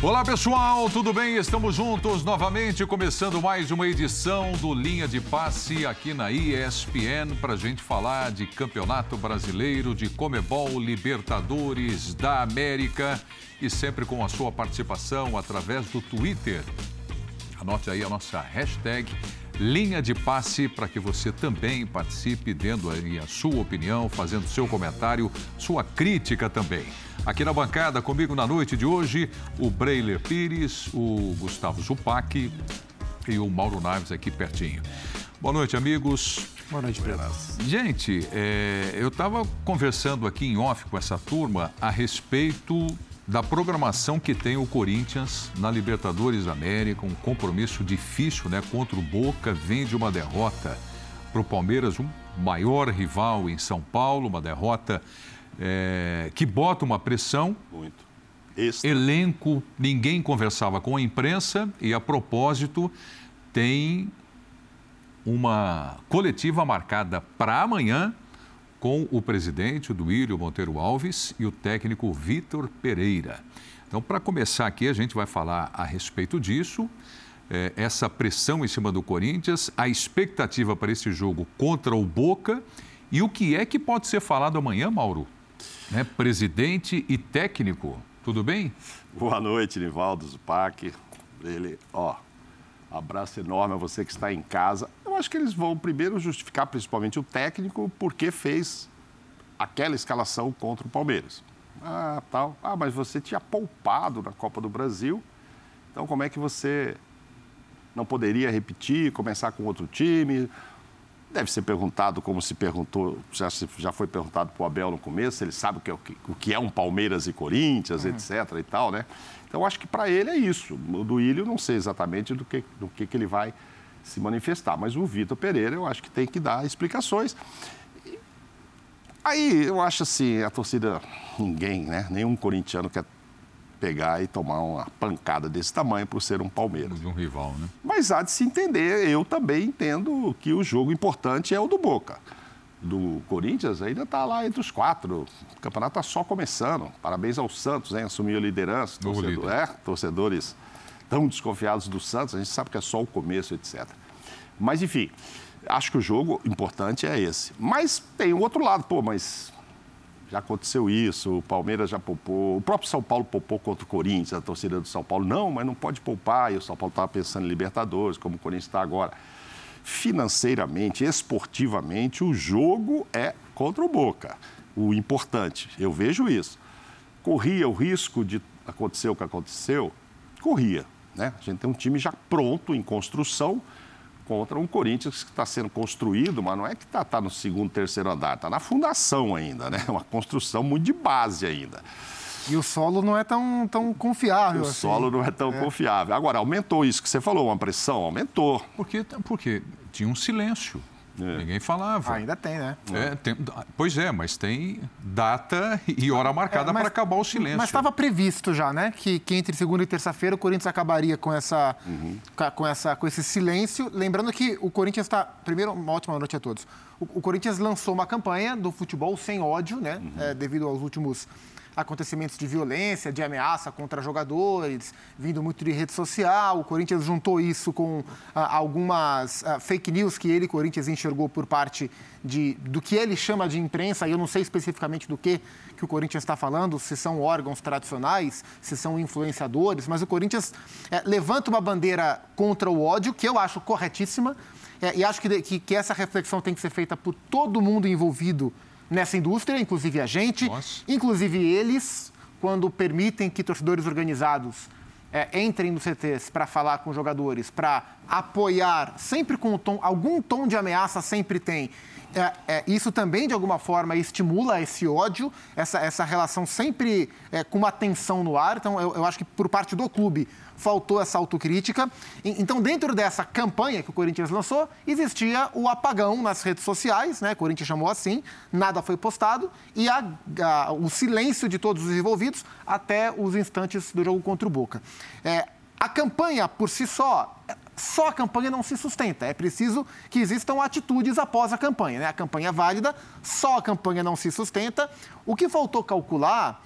Olá pessoal, tudo bem? Estamos juntos novamente, começando mais uma edição do Linha de Passe aqui na ESPN para a gente falar de Campeonato Brasileiro, de Comebol, Libertadores da América e sempre com a sua participação através do Twitter. Anote aí a nossa hashtag Linha de Passe para que você também participe, dando aí a sua opinião, fazendo seu comentário, sua crítica também. Aqui na bancada, comigo na noite de hoje, o Breiler Pires, o Gustavo Zupac e o Mauro Naves aqui pertinho. Boa noite, amigos. Boa noite, Pedro. Gente, é, eu estava conversando aqui em off com essa turma a respeito da programação que tem o Corinthians na Libertadores América, um compromisso difícil né, contra o Boca, vem de uma derrota para o Palmeiras, um maior rival em São Paulo, uma derrota é, que bota uma pressão. Muito. Extra. Elenco, ninguém conversava com a imprensa e, a propósito, tem uma coletiva marcada para amanhã com o presidente, o Duílio Monteiro Alves, e o técnico Vitor Pereira. Então, para começar aqui, a gente vai falar a respeito disso, é, essa pressão em cima do Corinthians, a expectativa para esse jogo contra o Boca e o que é que pode ser falado amanhã, Mauro? Né, presidente e técnico. Tudo bem? Boa noite, Nivaldo Zupac. Ele, ó, abraço enorme a você que está em casa. Eu acho que eles vão primeiro justificar, principalmente o técnico, porque fez aquela escalação contra o Palmeiras. Ah, tal. Ah, mas você tinha poupado na Copa do Brasil. Então, como é que você não poderia repetir, começar com outro time? Deve ser perguntado, como se perguntou, já, já foi perguntado para o Abel no começo, ele sabe o que, é, o que é um Palmeiras e Corinthians, uhum. etc. e tal, né? Então, acho que para ele é isso. O do Ilho, não sei exatamente do que, do que, que ele vai se manifestar, mas o Vitor Pereira, eu acho que tem que dar explicações. Aí, eu acho assim, a torcida, ninguém, né? Nenhum corintiano quer pegar e tomar uma pancada desse tamanho por ser um Palmeiras. De um rival, né? Mas há de se entender, eu também entendo que o jogo importante é o do Boca. Do Corinthians ainda está lá entre os quatro. O campeonato está só começando. Parabéns ao Santos, hein? Assumiu a liderança. Torcedor, é, torcedores tão desconfiados do Santos, a gente sabe que é só o começo, etc. Mas, enfim, acho que o jogo importante é esse. Mas tem o outro lado, pô, mas já aconteceu isso, o Palmeiras já poupou, o próprio São Paulo poupou contra o Corinthians, a torcida do São Paulo, não, mas não pode poupar, e o São Paulo estava pensando em Libertadores, como o Corinthians está agora. Financeiramente, esportivamente, o jogo é contra o Boca, o importante, eu vejo isso. Corria o risco de acontecer o que aconteceu? Corria, né? A gente tem um time já pronto, em construção, contra um Corinthians que está sendo construído, mas não é que está tá no segundo, terceiro andar, está na fundação ainda, né? Uma construção muito de base ainda. E o solo não é tão, tão confiável. O assim. solo não é tão é. confiável. Agora, aumentou isso que você falou, uma pressão, aumentou. Porque, porque tinha um silêncio. É. Ninguém falava. Ah, ainda tem, né? É, tem, pois é, mas tem data e hora marcada é, para acabar o silêncio. Mas estava previsto já, né? Que, que entre segunda e terça-feira o Corinthians acabaria com, essa, uhum. com, essa, com esse silêncio. Lembrando que o Corinthians está. Primeiro, uma ótima noite a todos. O, o Corinthians lançou uma campanha do futebol sem ódio, né? Uhum. É, devido aos últimos acontecimentos de violência, de ameaça contra jogadores, vindo muito de rede social. O Corinthians juntou isso com ah, algumas ah, fake news que ele, Corinthians, enxergou por parte de, do que ele chama de imprensa, e eu não sei especificamente do que, que o Corinthians está falando, se são órgãos tradicionais, se são influenciadores, mas o Corinthians é, levanta uma bandeira contra o ódio, que eu acho corretíssima, é, e acho que, que, que essa reflexão tem que ser feita por todo mundo envolvido nessa indústria, inclusive a gente, Nossa. inclusive eles, quando permitem que torcedores organizados é, entrem no CTs para falar com jogadores, para apoiar, sempre com um tom, algum tom de ameaça sempre tem. É, é, isso também, de alguma forma, estimula esse ódio, essa, essa relação sempre é, com uma tensão no ar. Então, eu, eu acho que por parte do clube, faltou essa autocrítica. Então, dentro dessa campanha que o Corinthians lançou, existia o apagão nas redes sociais, né? O Corinthians chamou assim, nada foi postado, e a, a, o silêncio de todos os envolvidos até os instantes do jogo contra o Boca. É, a campanha por si só, só a campanha não se sustenta. É preciso que existam atitudes após a campanha. Né? A campanha é válida, só a campanha não se sustenta. O que faltou calcular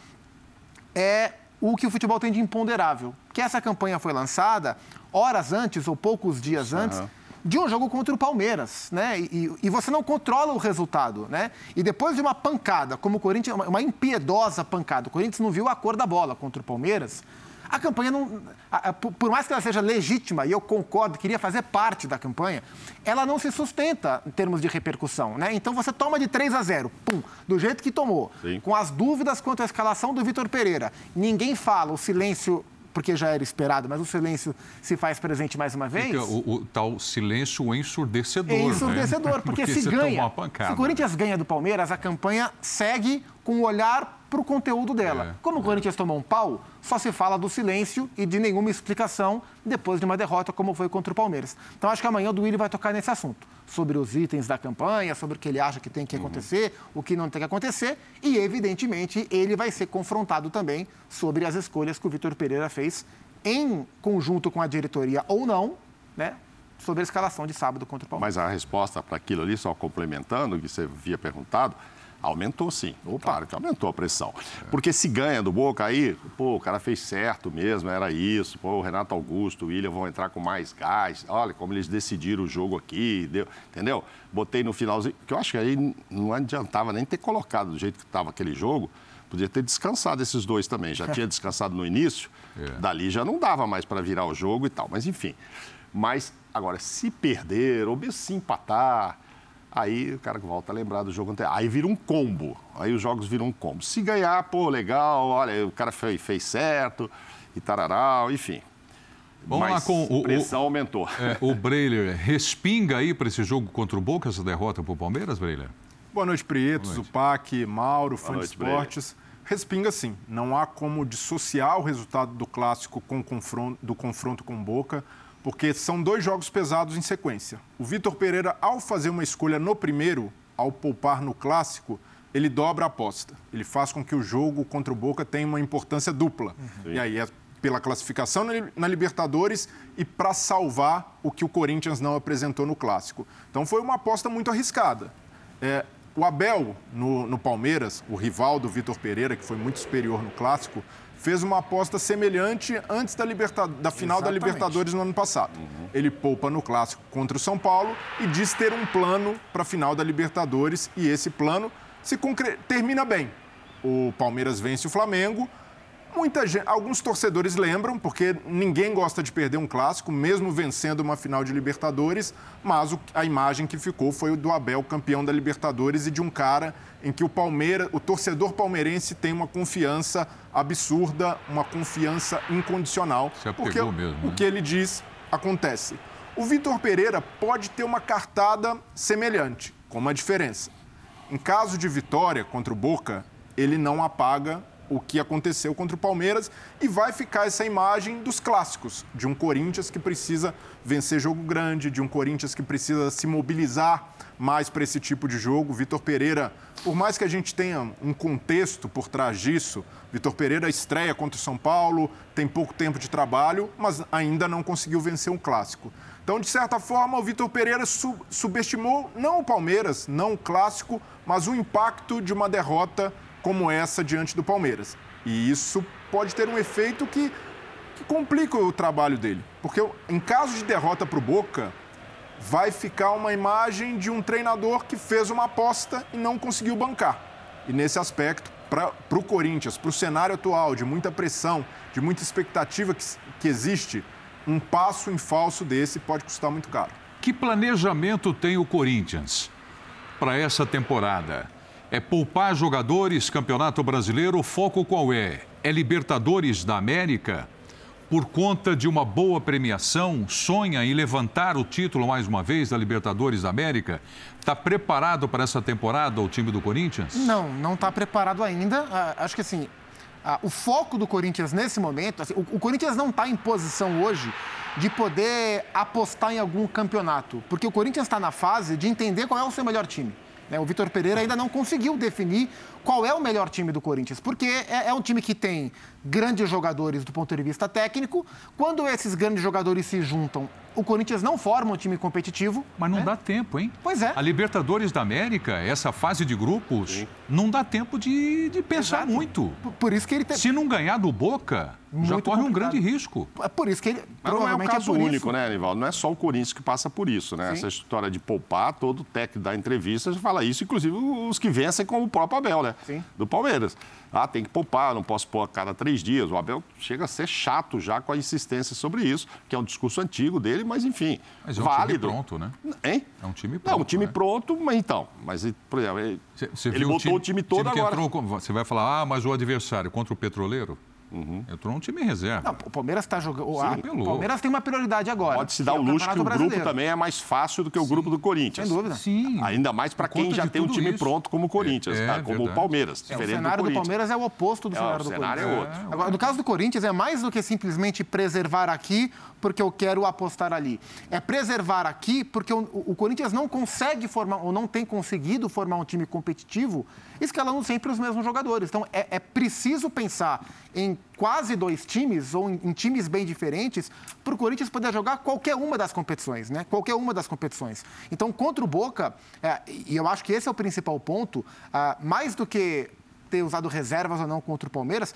é o que o futebol tem de imponderável. Que essa campanha foi lançada horas antes ou poucos dias antes de um jogo contra o Palmeiras, né? E, e, você não controla o resultado, né? E depois de uma pancada, como o Corinthians, uma impiedosa pancada, o Corinthians não viu a cor da bola contra o Palmeiras. A campanha não. A, a, por mais que ela seja legítima, e eu concordo, queria fazer parte da campanha, ela não se sustenta em termos de repercussão, né? Então você toma de 3 a 0, pum, do jeito que tomou, Sim. com as dúvidas quanto à escalação do Vitor Pereira. Ninguém fala, o silêncio porque já era esperado, mas o silêncio se faz presente mais uma vez. O, o tal silêncio ensurdecedor. Ensurdecedor, né? porque, porque, se ganha. Se o Corinthians ganha do Palmeiras, a campanha segue com o olhar para o conteúdo dela. É. Como o Corinthians tomou um pau, só se fala do silêncio e de nenhuma explicação depois de uma derrota como foi contra o Palmeiras. Então acho que amanhã o Duílio vai tocar nesse assunto, sobre os itens da campanha, sobre o que ele acha que tem que uhum. acontecer, uhum. o que não tem que acontecer e, evidentemente, ele vai ser confrontado também sobre as escolhas que o Vitor Pereira fez em conjunto com a diretoria ou não, né? Sobre a escalação de sábado contra o Palmeiras. Mas a resposta para aquilo ali, só complementando o que você havia perguntado, Aumentou sim. Opa. Claro que aumentou a pressão. Porque se ganha do Boca aí, pô, o cara fez certo mesmo, era isso. Pô, o Renato Augusto, o William vão entrar com mais gás. Olha como eles decidiram o jogo aqui, deu, entendeu? Botei no finalzinho, que eu acho que aí não adiantava nem ter colocado do jeito que estava aquele jogo. Podia ter descansado esses dois também. Já tinha descansado no início, é. dali já não dava mais para virar o jogo e tal. Mas enfim. Mas agora, se perder ou mesmo se empatar, Aí o cara volta a lembrar do jogo anterior. Aí vira um combo. Aí os jogos viram um combo. Se ganhar, pô, legal, olha, o cara fez, fez certo, e tararau, enfim. Vamos Mas lá com o. A pressão o, aumentou. É, o Breiler respinga aí para esse jogo contra o Boca, essa derrota para o Palmeiras, Breiler? Boa noite, Prietos, o PAC, Mauro, fã de esportes. Respinga sim. Não há como dissociar o resultado do clássico com confronto, do confronto com Boca porque são dois jogos pesados em sequência. O Vitor Pereira, ao fazer uma escolha no primeiro, ao poupar no clássico, ele dobra a aposta. Ele faz com que o jogo contra o Boca tenha uma importância dupla. Uhum. E aí é pela classificação na Libertadores e para salvar o que o Corinthians não apresentou no clássico. Então foi uma aposta muito arriscada. É, o Abel, no, no Palmeiras, o rival do Vitor Pereira, que foi muito superior no clássico, fez uma aposta semelhante antes da, liberta... da final Exatamente. da Libertadores no ano passado. Uhum. Ele poupa no clássico contra o São Paulo e diz ter um plano para a final da Libertadores e esse plano se concre... termina bem. O Palmeiras vence o Flamengo, Muita gente, alguns torcedores lembram, porque ninguém gosta de perder um clássico, mesmo vencendo uma final de Libertadores, mas o, a imagem que ficou foi o do Abel, campeão da Libertadores, e de um cara em que o Palmeiras, o torcedor palmeirense tem uma confiança absurda, uma confiança incondicional. Se porque mesmo, né? o que ele diz acontece. O Vitor Pereira pode ter uma cartada semelhante, com uma diferença. Em caso de vitória contra o Boca, ele não apaga o que aconteceu contra o Palmeiras e vai ficar essa imagem dos clássicos, de um Corinthians que precisa vencer jogo grande, de um Corinthians que precisa se mobilizar mais para esse tipo de jogo. Vitor Pereira, por mais que a gente tenha um contexto por trás disso, Vitor Pereira estreia contra o São Paulo, tem pouco tempo de trabalho, mas ainda não conseguiu vencer um clássico. Então, de certa forma, o Vitor Pereira subestimou não o Palmeiras, não o clássico, mas o impacto de uma derrota como essa diante do Palmeiras. E isso pode ter um efeito que, que complica o trabalho dele. Porque em caso de derrota para o Boca, vai ficar uma imagem de um treinador que fez uma aposta e não conseguiu bancar. E nesse aspecto, para o Corinthians, para o cenário atual de muita pressão, de muita expectativa que, que existe, um passo em falso desse pode custar muito caro. Que planejamento tem o Corinthians para essa temporada? É poupar jogadores, Campeonato Brasileiro, o foco qual é? É Libertadores da América? Por conta de uma boa premiação, sonha em levantar o título mais uma vez da Libertadores da América? Está preparado para essa temporada o time do Corinthians? Não, não está preparado ainda. Ah, acho que assim, ah, o foco do Corinthians nesse momento, assim, o, o Corinthians não está em posição hoje de poder apostar em algum campeonato, porque o Corinthians está na fase de entender qual é o seu melhor time. Né? O Vitor Pereira ainda não conseguiu definir qual é o melhor time do Corinthians, porque é, é, um time que tem grandes jogadores do ponto de vista técnico. Quando esses grandes jogadores se juntam o Corinthians não forma um time competitivo. Mas não né? dá tempo, hein? Pois é. A Libertadores da América, essa fase de grupos, Sim. não dá tempo de, de pensar Exato. muito. Por isso que ele tem... Se não ganhar do Boca, muito já corre complicado. um grande risco. É por isso que ele. Mas não é um caso é único, isso. né, Anivaldo? Não é só o Corinthians que passa por isso, né? Sim. Essa história de poupar, todo técnico da entrevista fala isso, inclusive os que vencem como o próprio Abel, né? Sim. Do Palmeiras. Ah, tem que poupar, não posso pôr a cada três dias. O Abel chega a ser chato já com a insistência sobre isso, que é um discurso antigo dele, mas enfim. Mas é um válido. time pronto, né? Hein? É um time pronto. Não, um time né? pronto, mas então. Mas, por exemplo, ele, cê, cê ele botou o time, o time todo time agora. Entrou, você vai falar, ah, mas o adversário contra o petroleiro? Uhum. Entrou um time reserva. Não, o Palmeiras está jogando. o Palmeiras tem uma prioridade agora. Pode se dar o luxo que o grupo também é mais fácil do que o Sim. grupo do Corinthians. Sem dúvida. Sim. Ainda mais para quem já tem um time isso. pronto como o Corinthians, é, tá? como verdade. o Palmeiras. É, o cenário do, do, Palmeiras é o oposto do é, cenário do cenário Corinthians. É outro. Agora, no caso do Corinthians, é mais do que simplesmente preservar aqui porque eu quero apostar ali. É preservar aqui porque o, o Corinthians não consegue formar, ou não tem conseguido formar um time competitivo, escalando sempre os mesmos jogadores. Então, é, é preciso pensar em quase dois times, ou em, em times bem diferentes, para o Corinthians poder jogar qualquer uma das competições, né? Qualquer uma das competições. Então, contra o Boca, é, e eu acho que esse é o principal ponto, ah, mais do que ter usado reservas ou não contra o Palmeiras,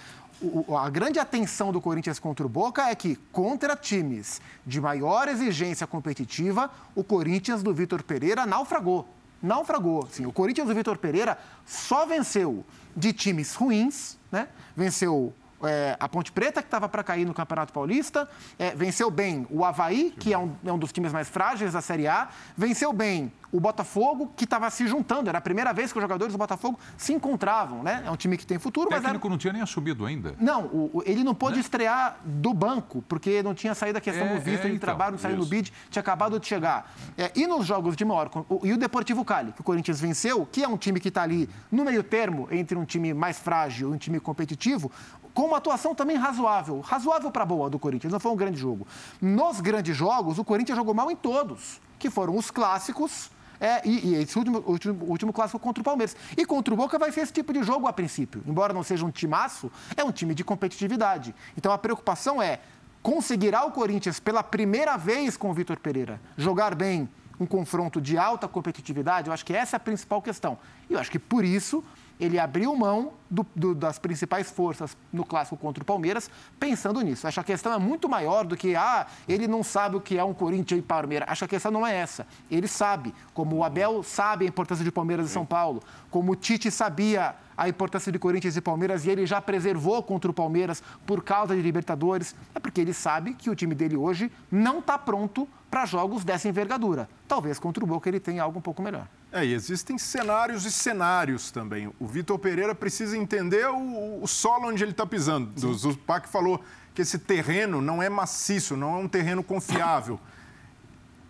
a grande atenção do Corinthians contra o Boca é que, contra times de maior exigência competitiva, o Corinthians do Vitor Pereira naufragou. Naufragou. Sim, o Corinthians do Vitor Pereira só venceu de times ruins, né? Venceu é, a Ponte Preta, que estava para cair no Campeonato Paulista, é, venceu bem o Havaí, que é um, é um, dos times mais frágeis da Série A, venceu bem o Botafogo, que estava se juntando, era a primeira vez que os jogadores do Botafogo se encontravam, né? É um time que tem futuro, o mas. O técnico era... não tinha nem assumido ainda. Não, o, ele não pôde né? estrear do banco, porque não tinha saído a questão é, do visto é, de então, trabalho, não saiu no bid, tinha acabado de chegar. É, e nos jogos de maior. E o Deportivo Cali, que o Corinthians venceu, que é um time que está ali no meio termo entre um time mais frágil e um time competitivo, com uma atuação também razoável, razoável para boa do Corinthians, não foi um grande jogo. Nos grandes jogos, o Corinthians jogou mal em todos, que foram os clássicos é, e, e, esse último, último, último clássico contra o Palmeiras. E contra o Boca vai ser esse tipo de jogo a princípio. Embora não seja um timaço, é um time de competitividade. Então a preocupação é conseguirá o Corinthians, pela primeira vez com o Vitor Pereira, jogar bem um confronto de alta competitividade? Eu acho que essa é a principal questão. E eu acho que por isso ele abriu mão do, do, das principais forças no clássico contra o Palmeiras, pensando nisso. Acho que a questão é muito maior do que, ah, ele não sabe o que é um Corinthians e Palmeiras. Acho que a questão não é essa. Ele sabe, como o Abel sabe a importância de Palmeiras e São Paulo, como o Tite sabia a importância de Corinthians e Palmeiras e ele já preservou contra o Palmeiras por causa de Libertadores, é porque ele sabe que o time dele hoje não está pronto para jogos dessa envergadura. Talvez contra o Boca ele tenha algo um pouco melhor. É, e existem cenários e cenários também. O Vitor Pereira precisa entender o, o solo onde ele está pisando. O Zupac falou que esse terreno não é maciço, não é um terreno confiável.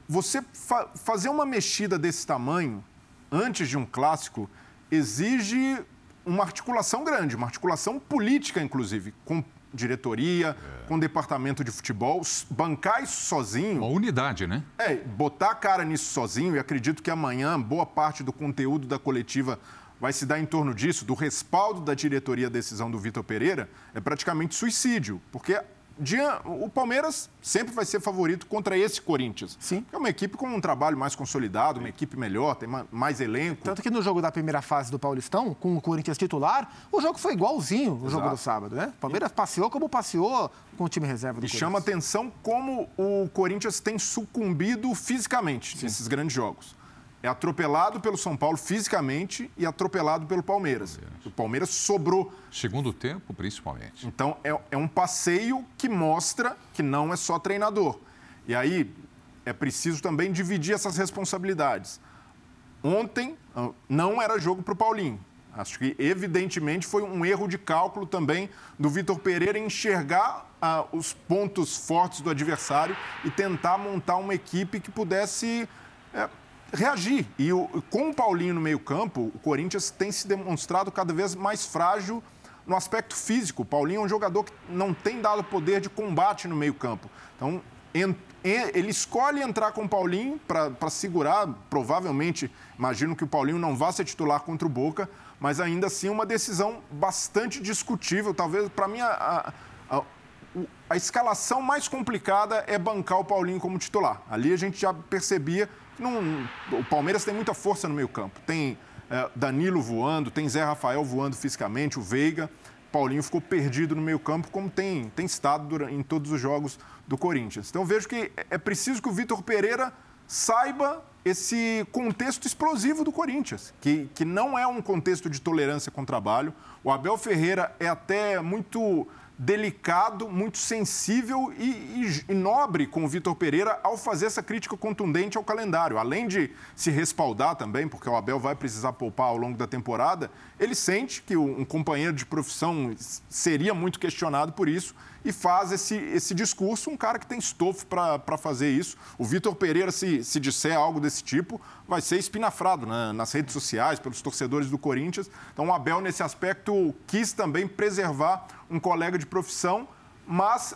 Você fa fazer uma mexida desse tamanho, antes de um clássico, exige uma articulação grande, uma articulação política, inclusive, com diretoria, é. com departamento de futebol, bancar isso sozinho. Uma unidade, né? É, botar a cara nisso sozinho, e acredito que amanhã boa parte do conteúdo da coletiva vai se dar em torno disso, do respaldo da diretoria à decisão do Vitor Pereira, é praticamente suicídio, porque o Palmeiras sempre vai ser favorito contra esse Corinthians. Sim. É uma equipe com um trabalho mais consolidado, uma equipe melhor, tem mais elenco. Tanto que no jogo da primeira fase do Paulistão, com o Corinthians titular, o jogo foi igualzinho o jogo do sábado, né? O Palmeiras passeou como passeou com o time reserva do e Corinthians. E chama atenção como o Corinthians tem sucumbido fisicamente Sim. nesses grandes jogos é atropelado pelo São Paulo fisicamente e atropelado pelo Palmeiras. Palmeiras. O Palmeiras sobrou. Segundo tempo, principalmente. Então, é, é um passeio que mostra que não é só treinador. E aí, é preciso também dividir essas responsabilidades. Ontem, ah, não era jogo para o Paulinho. Acho que, evidentemente, foi um erro de cálculo também do Vitor Pereira enxergar ah, os pontos fortes do adversário e tentar montar uma equipe que pudesse é, reagir. E o, com o Paulinho no meio-campo, o Corinthians tem se demonstrado cada vez mais frágil no aspecto físico. O Paulinho é um jogador que não tem dado poder de combate no meio-campo. Então, ele escolhe entrar com o Paulinho para segurar. Provavelmente, imagino que o Paulinho não vá ser titular contra o Boca, mas ainda assim uma decisão bastante discutível. Talvez, para mim, a, a, a escalação mais complicada é bancar o Paulinho como titular. Ali a gente já percebia o Palmeiras tem muita força no meio campo. Tem é, Danilo voando, tem Zé Rafael voando fisicamente, o Veiga. Paulinho ficou perdido no meio campo, como tem, tem estado durante, em todos os jogos do Corinthians. Então vejo que é preciso que o Vitor Pereira saiba esse contexto explosivo do Corinthians, que, que não é um contexto de tolerância com o trabalho. O Abel Ferreira é até muito delicado, muito sensível e, e, e, nobre com o Vitor Pereira ao fazer essa crítica contundente ao calendário. Além de se respaldar também, porque o Abel vai precisar poupar ao longo da temporada, ele sente que um companheiro de profissão seria muito questionado por isso e faz esse, esse discurso um cara que tem estofo para fazer isso. O Vitor Pereira, se, se disser algo desse tipo, vai ser espinafrado né, nas redes sociais, pelos torcedores do Corinthians. Então, o Abel, nesse aspecto, quis também preservar um colega de profissão, mas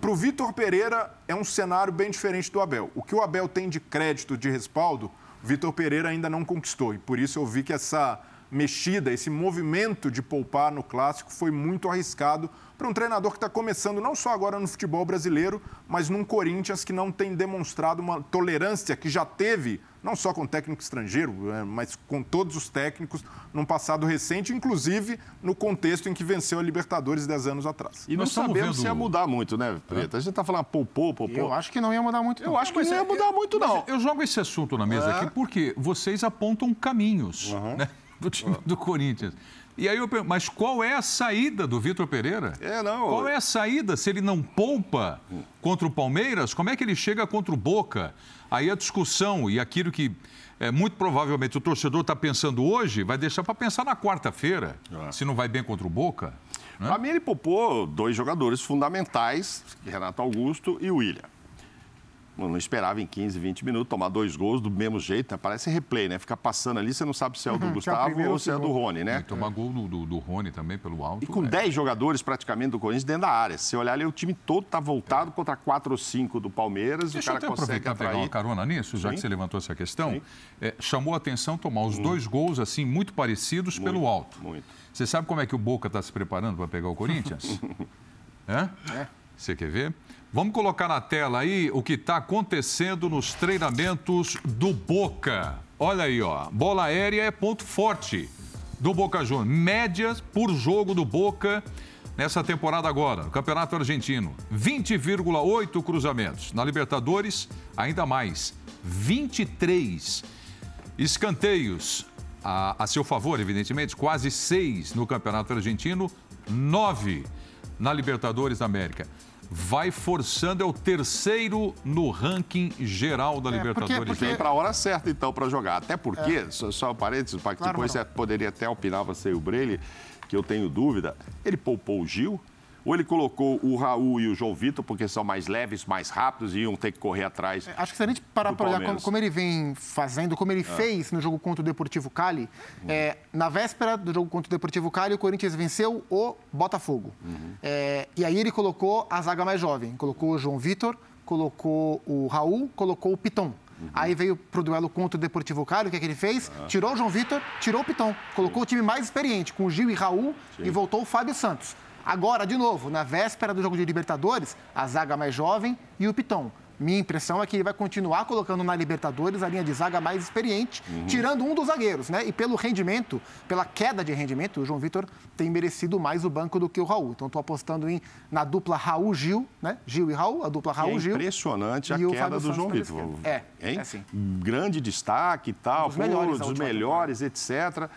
para o Vitor Pereira é um cenário bem diferente do Abel. O que o Abel tem de crédito, de respaldo, Vitor Pereira ainda não conquistou. E por isso eu vi que essa mexida, esse movimento de poupar no clássico foi muito arriscado para um treinador que está começando não só agora no futebol brasileiro, mas num Corinthians que não tem demonstrado uma tolerância que já teve, não só com o técnico estrangeiro, é, mas com todos os técnicos num passado recente, inclusive no contexto em que venceu a Libertadores 10 anos atrás. E não sabemos vendo... se ia mudar muito, né, Preta? A gente está falando poupou, poupou. Eu acho que não ia mudar muito. Não. Eu acho que não ia mudar muito, não. Eu jogo esse assunto na mesa é. aqui porque vocês apontam caminhos uhum. né, do time do Corinthians. E aí eu pergunto, mas qual é a saída do Vitor Pereira? É, não. Qual é a saída se ele não poupa contra o Palmeiras? Como é que ele chega contra o Boca? Aí a discussão e aquilo que é, muito provavelmente o torcedor está pensando hoje, vai deixar para pensar na quarta-feira, é. se não vai bem contra o Boca. Né? Para mim, ele poupou dois jogadores fundamentais, Renato Augusto e William. Eu não esperava em 15, 20 minutos tomar dois gols do mesmo jeito, né? parece replay, né? Fica passando ali, você não sabe se é o do uhum, Gustavo ou se é do Rony, né? E tomar gol do, do, do, Rony também pelo alto. E com 10 jogadores praticamente do Corinthians dentro da área. Se olhar ali, o time todo está voltado é. contra 4 ou 5 do Palmeiras. Deixa o cara eu até aproveitar e pegar uma carona nisso, já Sim. que você levantou essa questão. É, chamou a atenção tomar os hum. dois gols assim muito parecidos muito, pelo alto. Muito. Você sabe como é que o Boca está se preparando para pegar o Corinthians? é? É. Você quer ver? Vamos colocar na tela aí o que está acontecendo nos treinamentos do Boca. Olha aí, ó. Bola aérea é ponto forte do Boca Juniors. Médias por jogo do Boca nessa temporada agora, no Campeonato Argentino. 20,8 cruzamentos. Na Libertadores, ainda mais. 23. Escanteios a, a seu favor, evidentemente, quase 6 no Campeonato Argentino, 9 na Libertadores da América vai forçando, é o terceiro no ranking geral da é, Libertadores. Porque, porque... Vem para a hora certa, então, para jogar. Até porque, é. só, só um parênteses, para que claro, depois você poderia até opinar, você e o Breile, que eu tenho dúvida, ele poupou o Gil, ou ele colocou o Raul e o João Vitor, porque são mais leves, mais rápidos e iam ter que correr atrás? É, acho que se a gente parar para olhar como, como, ele vem fazendo, como ele é. fez no jogo contra o Deportivo Cali, uhum. é, na véspera do jogo contra o Deportivo Cali, o Corinthians venceu o Botafogo. Uhum. É, e aí ele colocou a zaga mais jovem, colocou o João Vitor, colocou o Raul, colocou o Piton. Uhum. Aí veio pro duelo contra o Deportivo Cali, o que é que ele fez? Ah. Tirou o João Vitor, tirou o Piton. Colocou Sim. o time mais experiente, com o Gil e Raul, Sim. e voltou o Fábio Santos. Agora, de novo, na véspera do jogo de Libertadores, a zaga mais jovem e o Piton. Minha impressão é que ele vai continuar colocando na Libertadores a linha de zaga mais experiente, uhum. tirando um dos zagueiros, né? E pelo rendimento, pela queda de rendimento, o João Vitor tem merecido mais o banco do que o Raul. Então estou apostando em, na dupla Raul-Gil, né? Gil e Raul, a dupla Raul-Gil. É impressionante a queda do João Vitor. É, hein? é sim. Grande destaque e tal, um dos melhores, dos melhores etc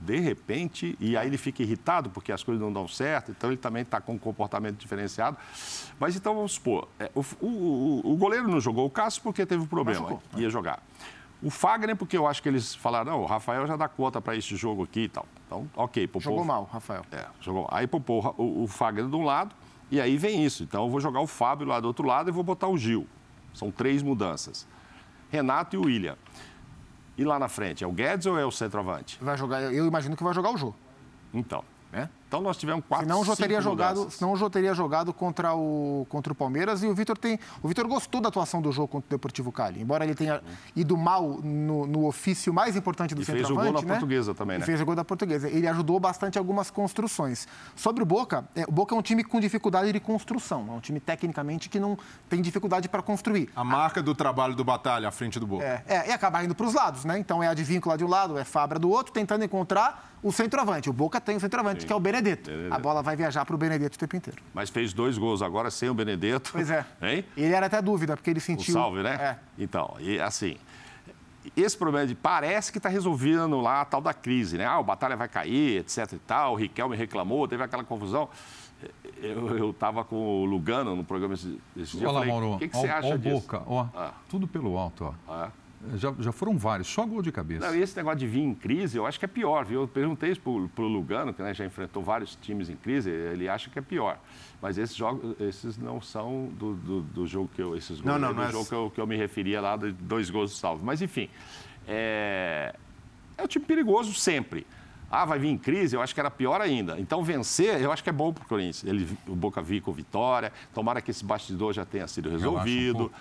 de repente, e aí ele fica irritado porque as coisas não dão certo, então ele também está com um comportamento diferenciado. Mas então vamos supor, é, o, o, o, goleiro não jogou o Cássio porque teve um problema, Machucou, ia jogar. O Fagner, porque eu acho que eles falaram, não, o Rafael já dá conta para esse jogo aqui e tal. Então, ok, Popô. Jogou mal, Rafael. É, jogou. Aí popou o, o Fagner de um lado, e aí vem isso. Então eu vou jogar o Fábio lá do outro lado e vou botar o Gil. São três mudanças. Renato e o William. E lá na frente, é o Guedes ou é o centroavante? Vai jogar, eu imagino que vai jogar o Jô. Então. É? Então nós tivemos quatro, senão já teria jogado, senão já teria jogado contra o contra o Palmeiras e o Vitor tem, o Vitor gostou da atuação do jogo contra o Deportivo Cali, embora ele tenha ido mal no, no ofício mais importante do E fez o centroavante, gol na né? Portuguesa também, né? E fez o gol da Portuguesa. Ele ajudou bastante algumas construções. Sobre o Boca, é, o Boca é um time com dificuldade de construção, é um time tecnicamente que não tem dificuldade para construir. A marca do trabalho do Batalha à frente do Boca. É, é, e acabar indo para os lados, né? Então é a Advíncula de um lado, é Fabra do outro, tentando encontrar o centroavante. O Boca tem o centroavante, que é o Benedetto. A bola vai viajar para o Benedetto o tempo inteiro. Mas fez dois gols agora sem o Benedetto. Pois é. Hein? Ele era até dúvida, porque ele O sentiu. salve, né? É. Então, e assim, esse problema de parece que está resolvendo lá a tal da crise, né? Ah, o Batalha vai cair, etc e tal. O Riquelme reclamou, teve aquela confusão. Eu estava com o Lugano no programa esse, esse dia. Olha lá, Mauro. O que, que ó, você acha ó o disso? Boca, ó. Ah. Tudo pelo alto, ó. Ah. Já, já foram vários, só gol de cabeça. Não, e esse negócio de vir em crise, eu acho que é pior, viu? Eu perguntei isso para o Lugano, que né, já enfrentou vários times em crise, ele acha que é pior. Mas esses jogos, esses não são do, do, do jogo que eu. Esses gols Não, não, é- jogo que eu, que eu me referia lá, de dois gols de salvo. Mas enfim, é, é um time perigoso sempre. Ah, vai vir em crise, eu acho que era pior ainda. Então, vencer, eu acho que é bom para o Corinthians. Ele, o Boca vir com vitória, tomara que esse bastidor já tenha sido um resolvido. pouco.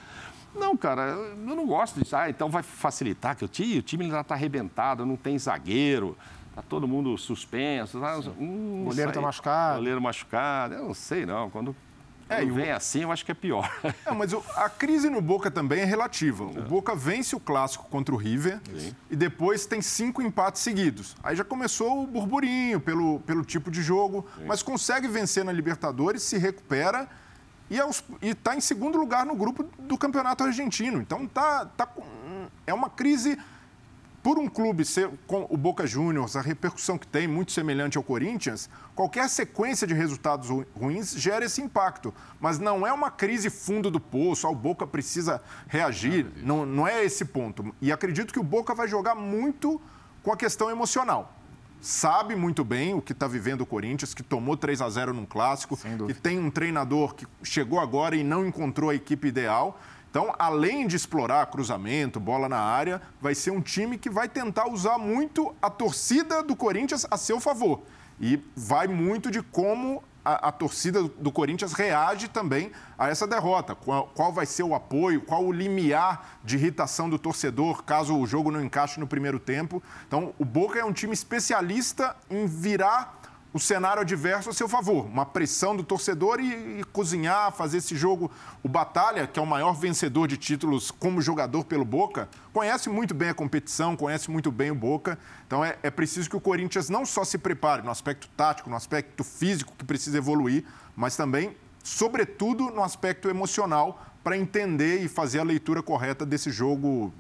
Não, cara, eu não gosto disso. Ah, então vai facilitar, que o time, o time ainda está arrebentado, não tem zagueiro, tá todo mundo suspenso. Tá, hum, Goleiro tá aí, machucado. Goleiro machucado, eu não sei não. Quando, É, e vem assim, eu acho que é pior. É, mas o- a crise no Boca também é relativa. O Boca vence o clássico contra o River e depois tem cinco empates seguidos. Aí já começou o burburinho pelo, pelo tipo de jogo, mas consegue vencer na Libertadores, se recupera e está em segundo lugar no grupo do Campeonato Argentino. Então tá, tá é uma crise por um clube ser com o Boca Juniors, a repercussão que tem, muito semelhante ao Corinthians, qualquer sequência de resultados ru- ruins gera esse impacto. Mas não é uma crise fundo do poço, ah, o Boca precisa reagir. Não, não é esse ponto. E acredito que o Boca vai jogar muito com a questão emocional. Sabe muito bem o que está vivendo o Corinthians, que tomou 3 a 0 num clássico, que tem um treinador que chegou agora e não encontrou a equipe ideal. Então, além de explorar cruzamento, bola na área, vai ser um time que vai tentar usar muito a torcida do Corinthians a seu favor. E vai muito de como a, a torcida do Corinthians reage também a essa derrota. Qual, qual vai ser o apoio, qual o limiar de irritação do torcedor caso o jogo não encaixe no primeiro tempo. Então, o Boca é um time especialista em virar o cenário adverso a seu favor. Uma pressão do torcedor e, e cozinhar, fazer esse jogo. O Batalha, que é o maior vencedor de títulos como jogador pelo Boca, conhece muito bem a competição, conhece muito bem o Boca. Então é, é preciso que o Corinthians não só se prepare no aspecto tático, no aspecto físico, que precisa evoluir, mas também, sobretudo, no aspecto emocional, para entender e fazer a leitura correta desse jogo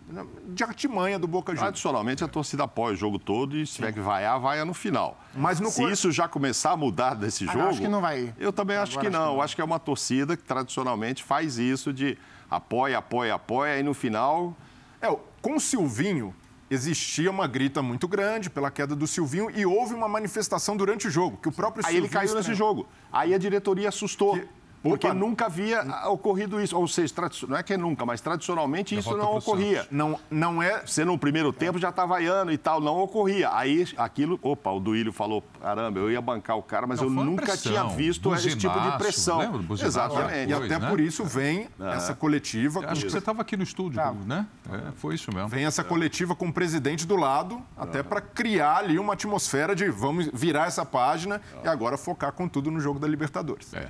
de artimanha do Boca Juniors. Tradicionalmente, a torcida apoia o jogo todo e se tiver que vaiar, vaia no final. Mas no se Cor- isso já começar a mudar desse Ah, jogo... não, acho que não vai. Eu também acho Agora que acho que não. Eu acho que é uma torcida que tradicionalmente faz isso de apoia, apoia, apoia, e no final... É, com o Silvinho existia uma grita muito grande pela queda do Silvinho e houve uma manifestação durante o jogo, que o próprio Aí ele Silvinho caiu nesse jogo. Aí a diretoria assustou. Que- Porque Opa. nunca havia ocorrido isso. Ou seja, tradi- não é que nunca, mas tradicionalmente isso não ocorria. Santos. Não, não é Você no primeiro tempo já estava vaiando e tal, não ocorria. Aí aquilo, opa, o Duílio falou, caramba, eu ia bancar o cara, mas Não, eu nunca pressão, tinha visto esse tipo de buzinaço, pressão. lembra buzinaço? Exatamente. E Pois, até né? por isso vem essa coletiva. Acho que você estava aqui no estúdio, né? É, foi isso mesmo. Vem essa coletiva com o presidente do lado, até para criar ali uma atmosfera de vamos virar essa página e agora focar com tudo no jogo da Libertadores. É.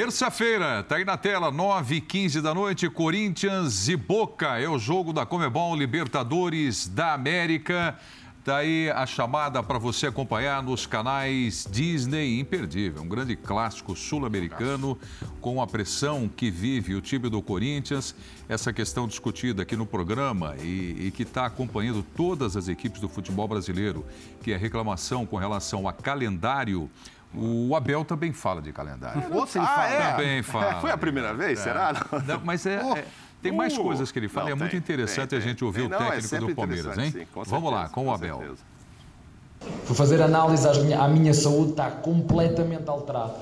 Terça-feira, tá aí na tela, 9 e 15 da noite, Corinthians e Boca. É o jogo da Comebol Libertadores da América. Tá aí a chamada para você acompanhar nos canais Disney Imperdível. Um grande clássico sul-americano com a pressão que vive o time do Corinthians. Essa questão discutida aqui no programa e, e que está acompanhando todas as equipes do futebol brasileiro, que é reclamação com relação a calendário. O Abel também fala de calendário. Outro ele Ah, fala. é? Também fala. Foi a primeira vez, será? Não, mas é, é- tem mais Uh, coisas que ele fala. não, é muito tem, interessante tem, a gente tem. ouvir o Não, é técnico sempre do Palmeiras, hein? sim, com Vamos lá, certeza, com o com Abel. certeza. Fui fazer análise, às minha- à minha saúde está completamente alterada.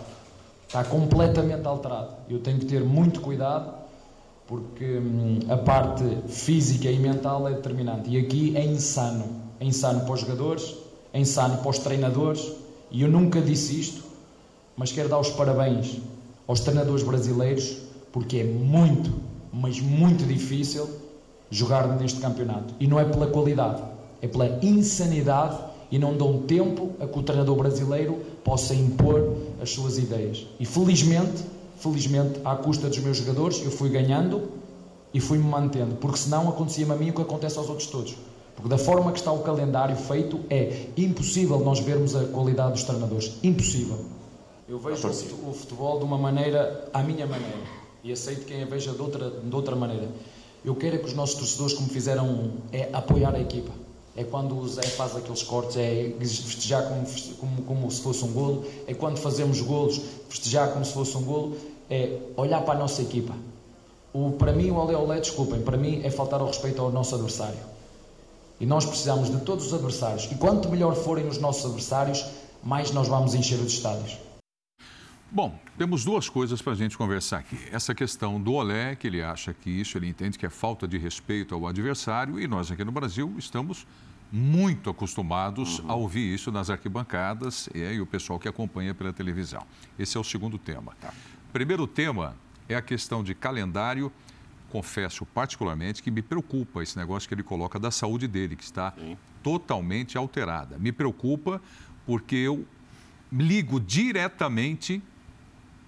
Está completamente alterada. Eu tenho que ter muito cuidado porque hum, a parte física e mental é determinante. E aqui é insano. É insano para os jogadores, é insano para os treinadores E eu nunca disse isto, mas quero dar os parabéns aos treinadores brasileiros, porque é muito, mas muito difícil jogar neste campeonato. E não é pela qualidade, é pela insanidade e não dão tempo a que o treinador brasileiro possa impor as suas ideias. E felizmente, felizmente, à custa dos meus jogadores, eu fui ganhando e fui-me mantendo, porque senão acontecia-me a mim o que acontece aos outros todos. Porque da forma que está o calendário feito, é impossível nós vermos a qualidade dos treinadores. Impossível. Eu vejo o futebol de uma maneira, à minha maneira, e aceito quem a veja de outra, de outra maneira. Eu quero é que os nossos torcedores, como fizeram, é apoiar a equipa. É quando o Zé faz aqueles cortes, é festejar como, como, como se fosse um golo. É quando fazemos golos, festejar como se fosse um golo. É olhar para a nossa equipa. O, para mim, o olé olé, desculpem, para mim é faltar ao respeito ao nosso adversário. E nós precisamos de todos os adversários. E quanto melhor forem os nossos adversários, mais nós vamos encher os estádios. Bom, temos duas coisas para a gente conversar aqui. Essa questão do Olé, que ele acha que isso, ele entende que é falta de respeito ao adversário, e nós aqui no Brasil estamos muito acostumados uhum. a ouvir isso nas arquibancadas e, e o pessoal que acompanha pela televisão. Esse é o segundo tema. Tá. Primeiro tema é a questão de calendário. Confesso particularmente que me preocupa esse negócio que ele coloca da saúde dele, que está Sim. totalmente alterada. Me preocupa porque eu ligo diretamente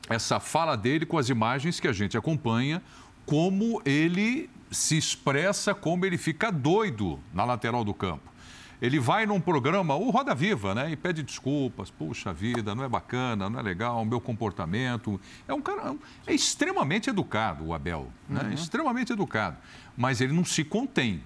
essa fala dele com as imagens que a gente acompanha, como ele se expressa, como ele fica doido na lateral do campo. Ele vai num programa, o Roda Viva, né? E pede desculpas. Puxa vida, não é bacana, não é legal, o meu comportamento. É um cara. É extremamente educado, o Abel. Né? Uhum. Extremamente educado. Mas ele não se contém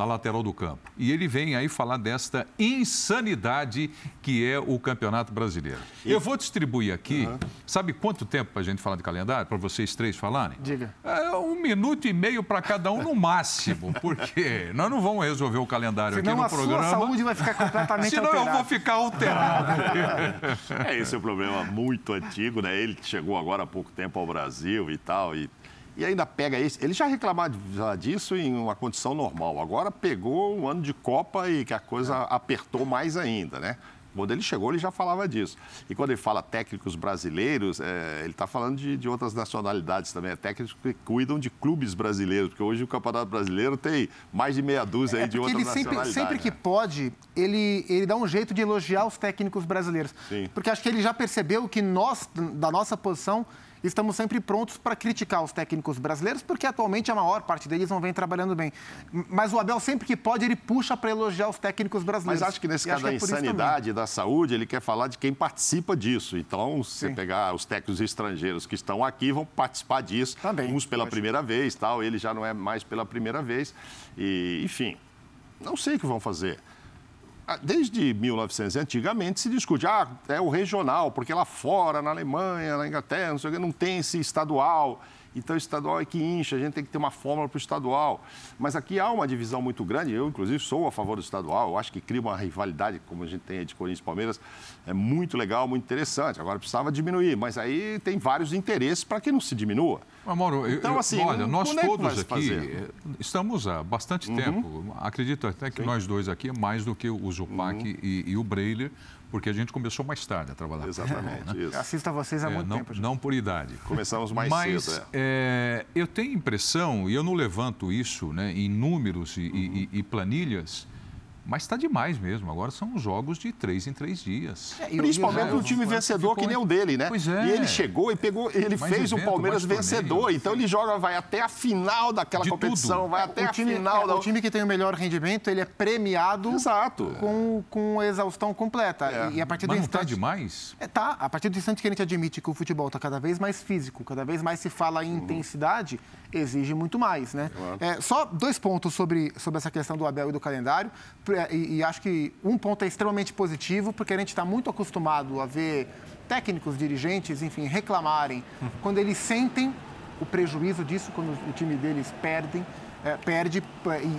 na lateral do campo. E ele vem aí falar desta insanidade que é o Campeonato Brasileiro. E... Eu vou distribuir aqui, uhum. sabe quanto tempo para a gente falar de calendário, para vocês três falarem? Diga. É um minuto e meio para cada um no máximo, porque nós não vamos resolver o calendário Senão aqui no a programa. Sua saúde vai ficar completamente Senão alterada. eu vou ficar alterado. é, esse é um problema muito antigo, né? Ele chegou agora há pouco tempo ao Brasil e tal, e e ainda pega esse. Ele já reclamava disso em uma condição normal. Agora pegou um ano de Copa e que a coisa é. apertou mais ainda, né? Quando ele chegou, ele já falava disso. E quando ele fala técnicos brasileiros, é, ele está falando de, de, outras nacionalidades também. É técnicos que cuidam de clubes brasileiros, porque hoje o Campeonato Brasileiro tem mais de meia dúzia é, de outras ele sempre, nacionalidades. Sempre que né? pode, ele, ele dá um jeito de elogiar os técnicos brasileiros. Sim. Porque acho que ele já percebeu que nós, da nossa posição, estamos sempre prontos para criticar os técnicos brasileiros, porque atualmente a maior parte deles não vem trabalhando bem. Mas o Abel, sempre que pode, ele puxa para elogiar os técnicos brasileiros. Mas acho que nesse caso da é insanidade, da saúde, ele quer falar de quem participa disso. Então, se você pegar os técnicos estrangeiros que estão aqui, vão participar disso. Também. Uns pela primeira vez, tal. Ele já não é mais pela primeira vez. E, enfim, não sei o que vão fazer. Ah, desde 1900, antigamente, se discute, ah, é o regional, porque lá fora, na Alemanha, na Inglaterra, não sei o que, não tem esse estadual. Então, o estadual é que incha, a gente tem que ter uma fórmula para o estadual. Mas aqui há uma divisão muito grande, eu, inclusive, sou a favor do estadual, eu acho que cria uma rivalidade, como a gente tem de Corinthians e Palmeiras, é muito legal, muito interessante. Agora, precisava diminuir, mas aí tem vários interesses para que não se diminua. Mauro, então, assim, olha, nós é todos aqui fazer? estamos há bastante uhum. tempo, acredito até que Sim. nós dois aqui, mais do que o Zupac uhum. e, e o Breiler, porque a gente começou mais tarde a trabalhar. Exatamente. Né? Isso. Assisto a vocês há é, muito não, tempo. Já. Não por idade. Começamos mais Mas, cedo. É. É, eu tenho impressão, e eu não levanto isso né, em números e, uhum. e, e planilhas, mas está demais mesmo. Agora são jogos de três em três dias. É, Principalmente um time vencedor que nem o dele, né? Pois é. E ele chegou e pegou, ele mais fez evento, o Palmeiras vencedor. Então ele joga, vai até a final daquela de competição, tudo. vai até o time, a final. É, da... O time que tem o melhor rendimento, ele é premiado Exato. Com, com exaustão completa. É. E a partir do Mas instante... não está demais? É, tá. A partir do instante que a gente admite que o futebol está cada vez mais físico, cada vez mais se fala em uhum. intensidade, exige muito mais, né? É, só dois pontos sobre, sobre essa questão do Abel e do calendário. E, e acho que um ponto é extremamente positivo, porque a gente está muito acostumado a ver técnicos, dirigentes, enfim, reclamarem quando eles sentem o prejuízo disso quando o time deles perdem é, perde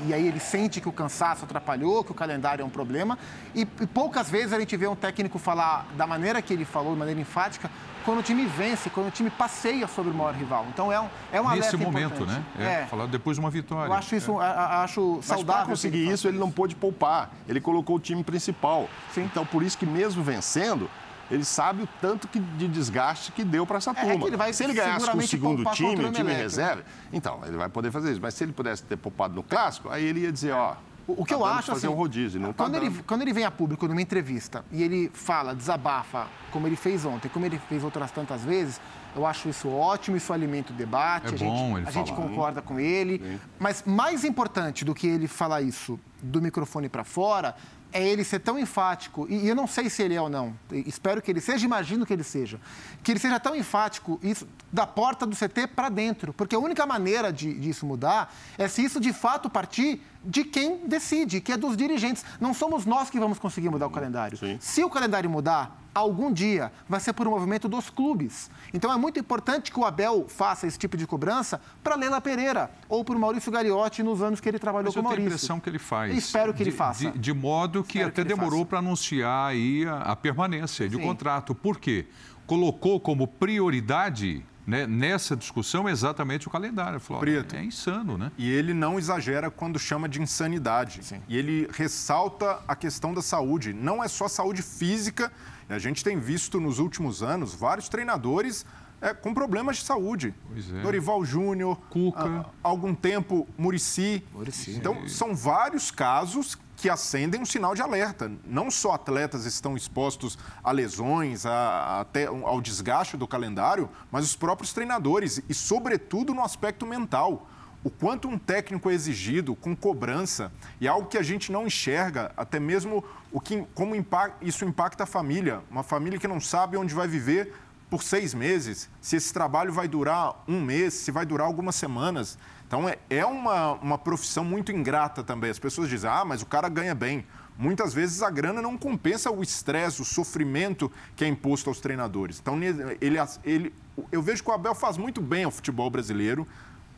e aí ele sente que o cansaço atrapalhou, que o calendário é um problema. E, e, poucas vezes a gente vê um técnico falar da maneira que ele falou, de maneira enfática, quando o time vence, quando o time passeia sobre o maior rival. Então é um, é um Nesse momento, importante. né? É, é. Falar depois de uma vitória. Eu acho isso, é. acho saudável. Para conseguir isso, ele não pôde poupar. Ele colocou o time principal. Sim. Então, por isso que mesmo vencendo, ele sabe o tanto que, de desgaste que deu para essa turma. É, é que ele vai se ele ganhasse com o segundo time, o time reserva, então, ele vai poder fazer isso. Mas se ele pudesse ter poupado no clássico, aí ele ia dizer, ó, o, que tá eu acho fazer assim, um rodízio, não tá quando, tá ele, quando ele vem a público numa entrevista e ele fala, desabafa, como ele fez ontem, como ele fez outras tantas vezes, eu acho isso ótimo, isso alimenta o debate. É a bom gente, ele a gente concorda com ele. Sim. Mas mais importante do que ele falar isso do microfone para fora é ele ser tão enfático, e eu não sei se ele é ou não, espero que ele seja, imagino que ele seja, que ele seja tão enfático isso, da porta do CT para dentro, porque a única maneira de, disso mudar é se isso de fato partir de quem decide, que é dos dirigentes. Não somos nós que vamos conseguir mudar o calendário. Sim. Se o calendário mudar, algum dia vai ser por um movimento dos clubes. Então é muito importante que o Abel faça esse tipo de cobrança para Leila Pereira ou para o Maurício Gagliotti nos anos que ele trabalhou Mas com o Maurício. Eu tenho a impressão que ele faz. Eu espero que ele faça. De, de modo que espero até que demorou para anunciar aí a, a permanência do contrato. Por quê? Colocou como prioridade né, nessa discussão exatamente o calendário. Preto. É insano, né? E ele não exagera quando chama de insanidade. Sim. E ele ressalta a questão da saúde. Não é só saúde física. A gente tem visto nos últimos anos vários treinadores é, com problemas de saúde. É. Dorival Júnior, Cuca. Há algum tempo, Murici. Murici. Então, são vários casos que acendem um sinal de alerta. Não só atletas estão expostos a lesões, a, até ao desgaste do calendário, mas os próprios treinadores e, sobretudo, no aspecto mental. O quanto um técnico é exigido com cobrança e algo que a gente não enxerga, até mesmo o que, como isso impacta a família. Uma família que não sabe onde vai viver por seis meses, se esse trabalho vai durar um mês, se vai durar algumas semanas. Então, é, é uma, uma profissão muito ingrata também. As pessoas dizem, ah, mas o cara ganha bem. Muitas vezes a grana não compensa o estresse, o sofrimento que é imposto aos treinadores. Então, ele, ele, eu vejo que o Abel faz muito bem ao futebol brasileiro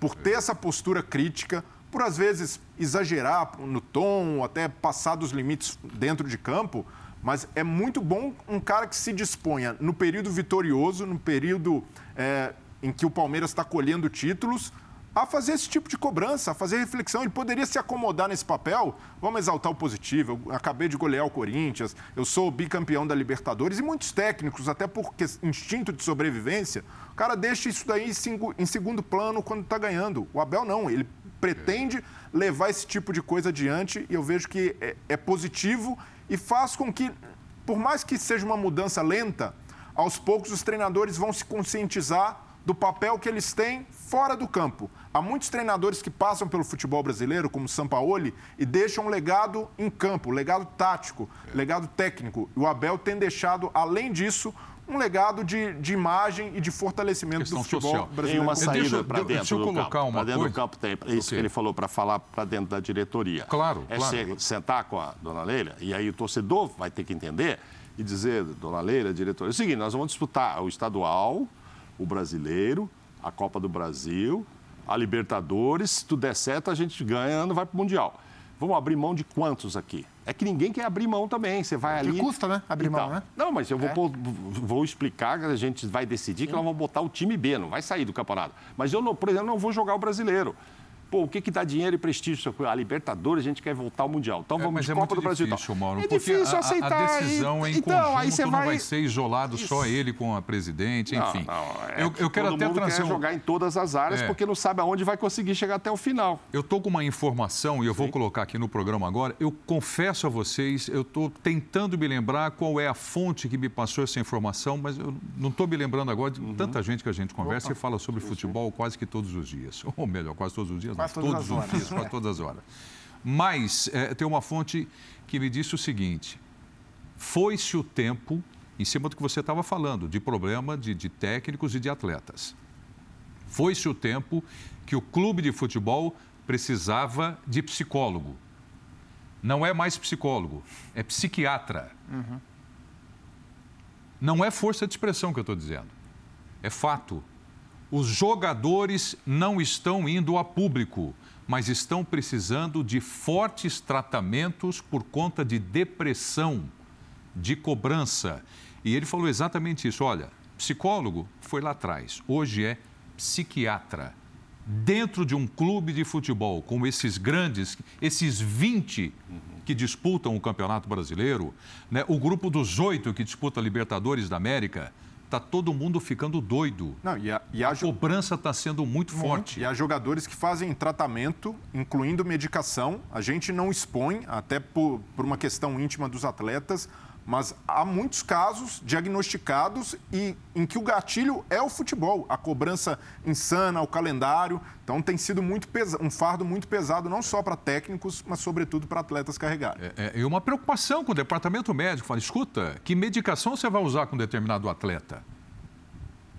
por ter essa postura crítica, por às vezes exagerar no tom, até passar dos limites dentro de campo, mas é muito bom um cara que se disponha no período vitorioso, no período é, em que o Palmeiras está colhendo títulos, a fazer esse tipo de cobrança, a fazer reflexão. Ele poderia se acomodar nesse papel. Vamos exaltar o positivo. Eu acabei de golear o Corinthians, eu sou bicampeão da Libertadores e muitos técnicos, até por instinto de sobrevivência, o cara deixa isso daí em segundo plano quando está ganhando. O Abel não, ele pretende levar esse tipo de coisa adiante e eu vejo que é, é positivo e faz com que, por mais que seja uma mudança lenta, aos poucos os treinadores vão se conscientizar do papel que eles têm fora do campo. Há muitos treinadores que passam pelo futebol brasileiro, como Sampaoli, e deixam um legado em campo, um legado tático, é. legado técnico. E o Abel tem deixado, além disso, um legado de, de imagem e de fortalecimento do futebol social. brasileiro. Tem uma saída para dentro deixa eu do colocar campo. Para dentro coisa. do campo tem. Isso okay. que ele falou para falar para dentro da diretoria. Claro, é claro. sentar com a dona Leila, e aí o torcedor vai ter que entender e dizer, dona Leila, diretoria, é o seguinte, nós vamos disputar o estadual, o brasileiro, a Copa do Brasil, a Libertadores. Se tudo der certo, a gente ganha, não vai para o Mundial. Vamos abrir mão de quantos aqui? É que ninguém quer abrir mão também. Você vai ali. Que custa, né? Abrir mão, né? Não, mas eu vou, é. pôr, vou explicar a gente vai decidir Sim. que nós vamos botar o time B, não vai sair do campeonato. Mas eu, não, por exemplo, não vou jogar o brasileiro. Pô, o que, que dá dinheiro e prestígio? A Libertadores, a gente quer voltar ao Mundial. Então é, vamos é, de Copa do Brasil. Difícil, Mauro, é difícil aceitar. A, decisão é em então, conjunto, aí você vai... não vai ser isolado Isso. só ele com a presidente, enfim. Não, não, é eu, eu quero até trazer quer jogar em todas as áreas é. porque não sabe aonde vai conseguir chegar até o final. Eu estou com uma informação e eu vou colocar aqui no programa agora. Eu confesso a vocês, eu estou tentando me lembrar qual é a fonte que me passou essa informação, mas eu não estou me lembrando agora de uhum. tanta gente que a gente conversa Opa. e fala sobre futebol quase que todos os dias. Ou melhor, quase todos os dias, quase não, todos os dias isso para todas as horas. Mas é, tem uma fonte que me disse o seguinte: foi-se o tempo, em cima do que você estava falando, de problema de, de técnicos e de atletas. Foi-se o tempo que o clube de futebol precisava de psicólogo. Não é mais psicólogo, é psiquiatra. Uhum. Não é força de expressão que eu estou dizendo, é fato Os jogadores não estão indo a público, mas estão precisando de fortes tratamentos por conta de depressão, de cobrança. E ele falou exatamente isso: olha, psicólogo foi lá atrás, hoje é psiquiatra. Dentro de um clube de futebol, como esses grandes, esses 20 que disputam o Campeonato Brasileiro, né, o grupo dos oito que disputa Libertadores da América, está todo mundo ficando doido. Não, e a, e a, a cobrança está sendo muito, muito forte. E há jogadores que fazem tratamento, incluindo medicação. A gente não expõe, até por, por uma questão íntima dos atletas, mas há muitos casos diagnosticados e em que o gatilho é o futebol, a cobrança insana, o calendário. Então tem sido muito um fardo muito pesado, não só para técnicos, mas sobretudo para atletas carregarem. É, é, e uma preocupação com o departamento médico. Fala, escuta, que medicação você vai usar com determinado atleta?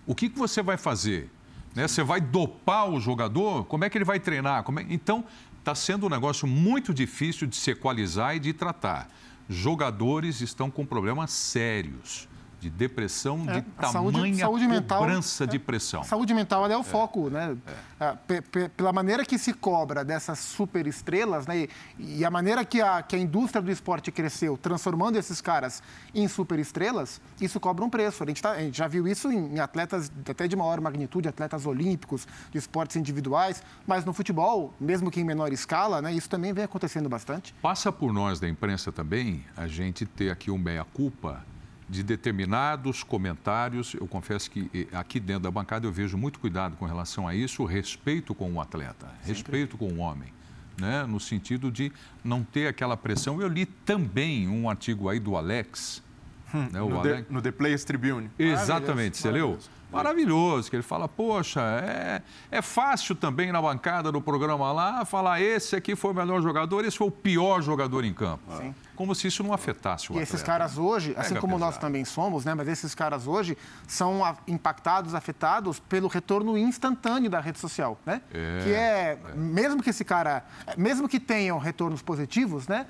O que, que você vai fazer? Né? Você vai dopar o jogador? Como é que ele vai treinar? É... Então, está sendo um negócio muito difícil de se equalizar e de tratar jogadores estão com problemas sérios de depressão é, de tamanha saúde, saúde mental, cobrança de pressão. Saúde mental é o é, foco, né? É. Pela maneira que se cobra dessas super estrelas, né? E, a maneira que a, que a indústria do esporte cresceu, transformando esses caras em super estrelas, isso cobra um preço. A gente, tá, a gente já viu isso em, em, atletas até de maior magnitude, atletas olímpicos, de esportes individuais, mas no futebol, mesmo que em menor escala, né? Isso também vem acontecendo bastante. Passa por nós da imprensa também a gente ter aqui um meia-culpa de determinados comentários. Eu confesso que aqui dentro da bancada eu vejo muito cuidado com relação a isso, respeito com o atleta, Sempre. respeito com o homem. Né? no sentido de não ter aquela pressão. Eu li também um artigo aí do Alex. Hum, né? no, Alex... The, no The Players Tribune. Exatamente, você leu? Maravilhoso, que ele fala, poxa, é, é fácil também na bancada do programa lá falar esse aqui foi o melhor jogador, esse foi o pior jogador em campo. Sim como se isso não afetasse o E esses caras hoje, assim como pesado. nós também somos, né, mas esses caras hoje são impactados, afetados pelo retorno instantâneo da rede social, né? É, que é, é, mesmo que esse cara, mesmo que tenham retornos positivos, né?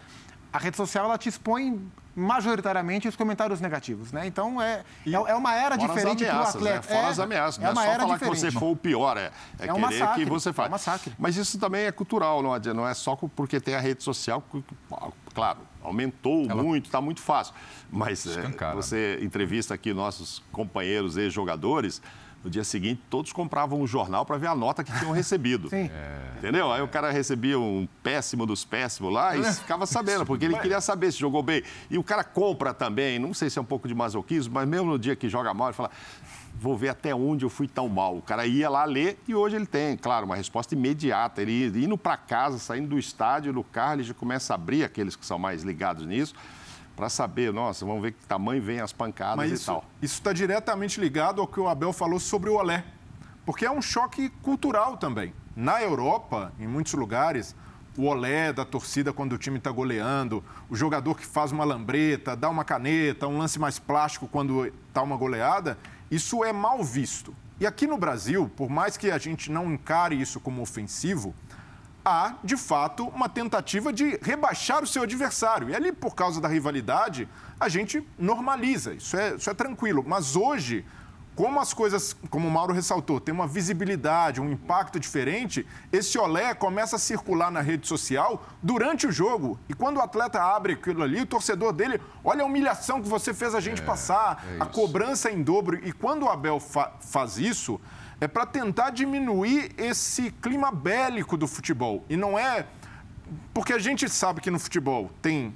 A rede social ela te expõe majoritariamente os comentários negativos, né? Então é, é, é uma era diferente para o atleta. Né? Fora é, as ameaças, não é, é só falar diferente. que você foi o pior, é, é, é um querer massacre, que você faça. É um massacre. Mas isso também é cultural, não, não é só porque tem a rede social, claro, aumentou Ela... muito, está muito fácil. Mas é, você entrevista aqui nossos companheiros e jogadores, no dia seguinte todos compravam um jornal para ver a nota que tinham recebido. Sim. É... Entendeu? Aí o cara recebia um péssimo dos péssimos lá e é. ficava sabendo, porque ele queria saber se jogou bem. E o cara compra também, não sei se é um pouco de masoquismo, mas mesmo no dia que joga mal, ele fala: vou ver até onde eu fui tão mal. O cara ia lá ler e hoje ele tem, claro, uma resposta imediata. Ele indo para casa, saindo do estádio, no carro, ele já começa a abrir aqueles que são mais ligados nisso para saber, nossa, vamos ver que tamanho vem as pancadas Mas e isso, tal. Isso está diretamente ligado ao que o Abel falou sobre o Olé, porque é um choque cultural também. Na Europa, em muitos lugares, o olé da torcida quando o time está goleando, o jogador que faz uma lambreta, dá uma caneta, um lance mais plástico quando está uma goleada, isso é mal visto. E aqui no Brasil, por mais que a gente não encare isso como ofensivo, há, de fato, uma tentativa de rebaixar o seu adversário. E ali, por causa da rivalidade, a gente normaliza. Isso é, isso é tranquilo. Mas hoje, como as coisas, como o Mauro ressaltou, tem uma visibilidade, um impacto diferente, esse olé começa a circular na rede social durante o jogo. E quando o atleta abre aquilo ali, o torcedor dele, olha a humilhação que você fez a gente é, passar, é a cobrança em dobro. E quando o Abel fa faz isso, é para tentar diminuir esse clima bélico do futebol. E não é. Porque a gente sabe que no futebol tem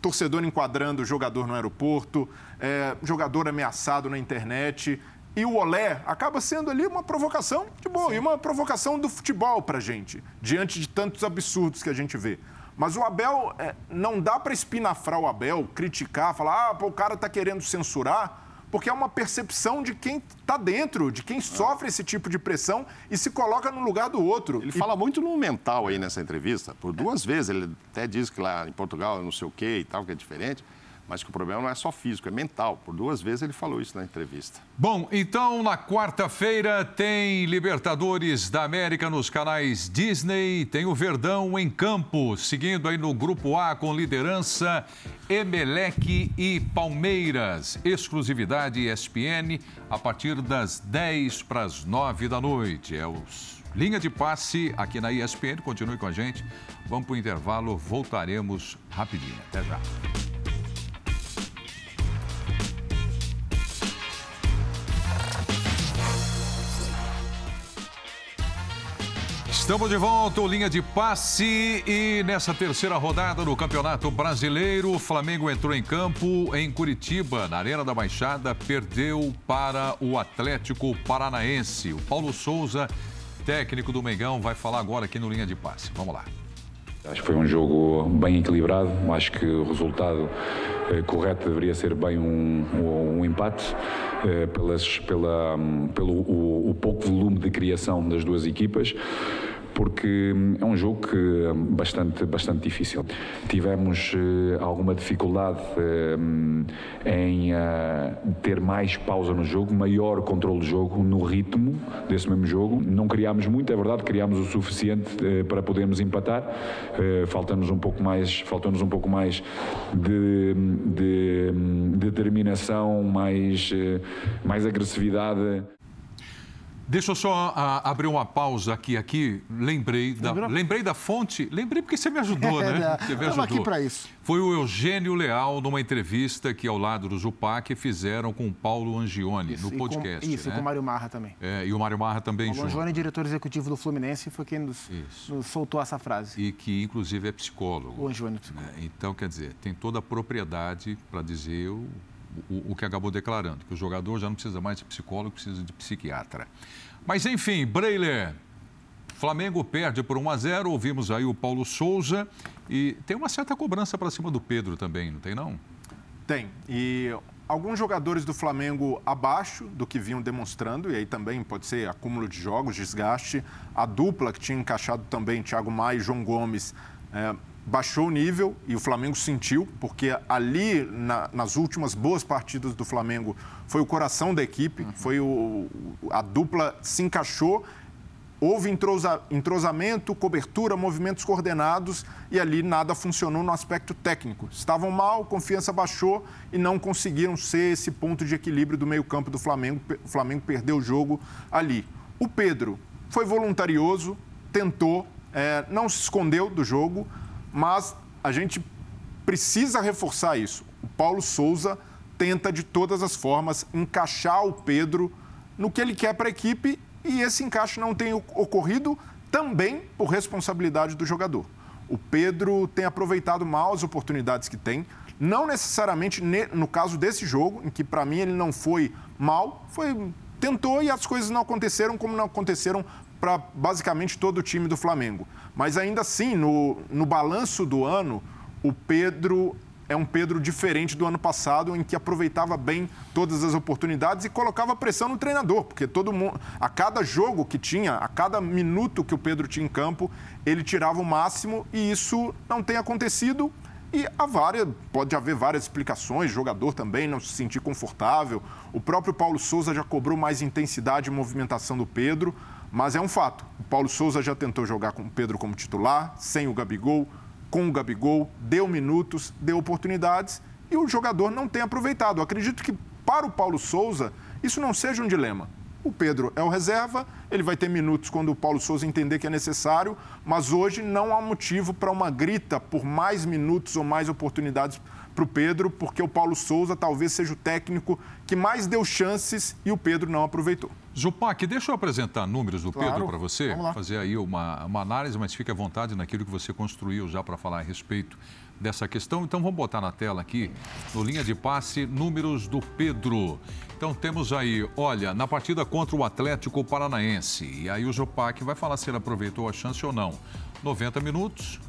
torcedor enquadrando jogador no aeroporto, é, jogador ameaçado na internet. E o olé acaba sendo ali uma provocação de boa, Sim. e uma provocação do futebol para gente, diante de tantos absurdos que a gente vê. Mas o Abel, é, não dá para espinafrar o Abel, criticar, falar, ah, pô, o cara está querendo censurar, porque é uma percepção de quem está dentro, de quem sofre esse tipo de pressão e se coloca no lugar do outro. Ele e... fala muito no mental aí nessa entrevista, por duas vezes. Ele até diz que lá em Portugal não sei o quê e tal, que é diferente. Mas que o problema não é só físico, é mental. Por duas vezes ele falou isso na entrevista. Bom, então na quarta-feira tem Libertadores da América nos canais Disney, tem o Verdão em campo, seguindo aí no grupo A com liderança Emelec e Palmeiras. Exclusividade ESPN a partir das 10 para as 9 da noite. É os linha de passe aqui na ESPN. Continue com a gente. Vamos para o intervalo, voltaremos rapidinho. Até já. Estamos de volta, linha de passe e nessa terceira rodada do Campeonato Brasileiro, o Flamengo entrou em campo em Curitiba, na Arena da Baixada, perdeu para o Atlético Paranaense. O Paulo Souza, técnico do Mengão, vai falar agora aqui no linha de passe. Vamos lá. Acho que foi um jogo bem equilibrado. Acho que o resultado eh, correto deveria ser bem um, um, um empate. Eh, pelas, pela, um, pelo o, o pouco volume de criação das duas equipas porque hum, é um jogo que é bastante, bastante difícil. Tivemos uh, alguma dificuldade uh, em uh, ter mais pausa no jogo, maior controle do jogo, no ritmo desse mesmo jogo. Não criámos muito, é verdade, criámos o suficiente para podermos empatar. falta-nos um pouco mais, faltou-nos um pouco mais de, de determinação, mais, mais agressividade. Deixa eu só a, abrir uma pausa aqui, aqui. Lembrei da, lembrei da fonte. Lembrei porque você me ajudou, é, né? Você me ajudou. aqui para isso. Foi o Eugênio Leal, numa entrevista que ao lado do Zupac fizeram com o Paulo Angione, isso, no podcast. Com, isso, né? e com o Mário Marra também. É, e o Mário Marra também Paulo junto. Angione, diretor executivo do Fluminense, foi quem nos, nos, soltou essa frase. E que, inclusive, é psicólogo. O Angione é psicólogo. É, então, quer dizer, tem toda a propriedade para dizer o, o, o que acabou declarando, que o jogador já não precisa mais de psicólogo, precisa de psiquiatra. Mas enfim, Breiler, Flamengo perde por 1 a 0. Ouvimos aí o Paulo Souza e tem uma certa cobrança para cima do Pedro também, não tem não? Tem. E alguns jogadores do Flamengo abaixo do que vinham demonstrando, e aí também pode ser acúmulo de jogos, desgaste. A dupla que tinha encaixado também, Thiago Maia e João Gomes, é, baixou o nível e o Flamengo sentiu, porque ali na, nas últimas boas partidas do Flamengo foi o coração da equipe, uhum. foi o, a dupla se encaixou, houve entrosa, entrosamento, cobertura, movimentos coordenados e ali nada funcionou no aspecto técnico. Estavam mal, confiança baixou e não conseguiram ser esse ponto de equilíbrio do meio-campo do Flamengo. O Flamengo perdeu o jogo ali. O Pedro foi voluntarioso, tentou, é, não se escondeu do jogo mas a gente precisa reforçar isso. O Paulo Souza tenta de todas as formas encaixar o Pedro no que ele quer para a equipe e esse encaixe não tem ocorrido também por responsabilidade do jogador. O Pedro tem aproveitado mal as oportunidades que tem, não necessariamente no caso desse jogo, em que para mim ele não foi mal, foi tentou e as coisas não aconteceram como não aconteceram para basicamente todo o time do Flamengo. Mas ainda assim, no, no balanço do ano, o Pedro é um Pedro diferente do ano passado, em que aproveitava bem todas as oportunidades e colocava pressão no treinador, porque todo mundo, a cada jogo que tinha, a cada minuto que o Pedro tinha em campo, ele tirava o máximo e isso não tem acontecido. E há várias, pode haver várias explicações, jogador também não se sentir confortável. O próprio Paulo Souza já cobrou mais intensidade e movimentação do Pedro. Mas é um fato. O Paulo Souza já tentou jogar com o Pedro como titular, sem o Gabigol, com o Gabigol, deu minutos, deu oportunidades e o jogador não tem aproveitado. Acredito que para o Paulo Souza isso não seja um dilema. O Pedro é o reserva, ele vai ter minutos quando o Paulo Souza entender que é necessário, mas hoje não há motivo para uma grita por mais minutos ou mais oportunidades para o Pedro, porque o Paulo Souza talvez seja o técnico que mais deu chances e o Pedro não aproveitou. Zupac, deixa eu apresentar números do claro. Pedro para você, fazer aí uma, uma análise, mas fique à vontade naquilo que você construiu já para falar a respeito dessa questão. Então vamos botar na tela aqui, no linha de passe, números do Pedro. Então temos aí, olha, na partida contra o Atlético Paranaense. E aí o Zupac vai falar se ele aproveitou a chance ou não. 90 minutos,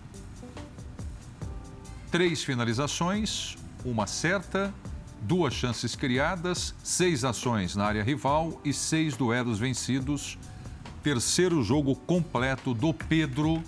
três finalizações, uma certa, duas chances criadas, seis ações na área rival e seis duelos vencidos. Terceiro jogo completo do Pedro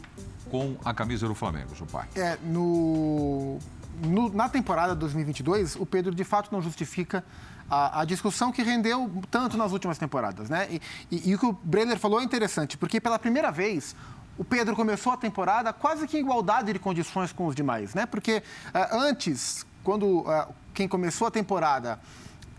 com a camisa do Flamengo, Jupai. É, no no, na temporada 2022, o Pedro de fato não justifica a, a, discussão que rendeu tanto nas últimas temporadas, né? E, e, e o que o Brenner falou é interessante, porque pela primeira vez o Pedro começou a temporada quase que em igualdade de condições com os demais, né? Porque uh, antes, quando uh, quem começou a temporada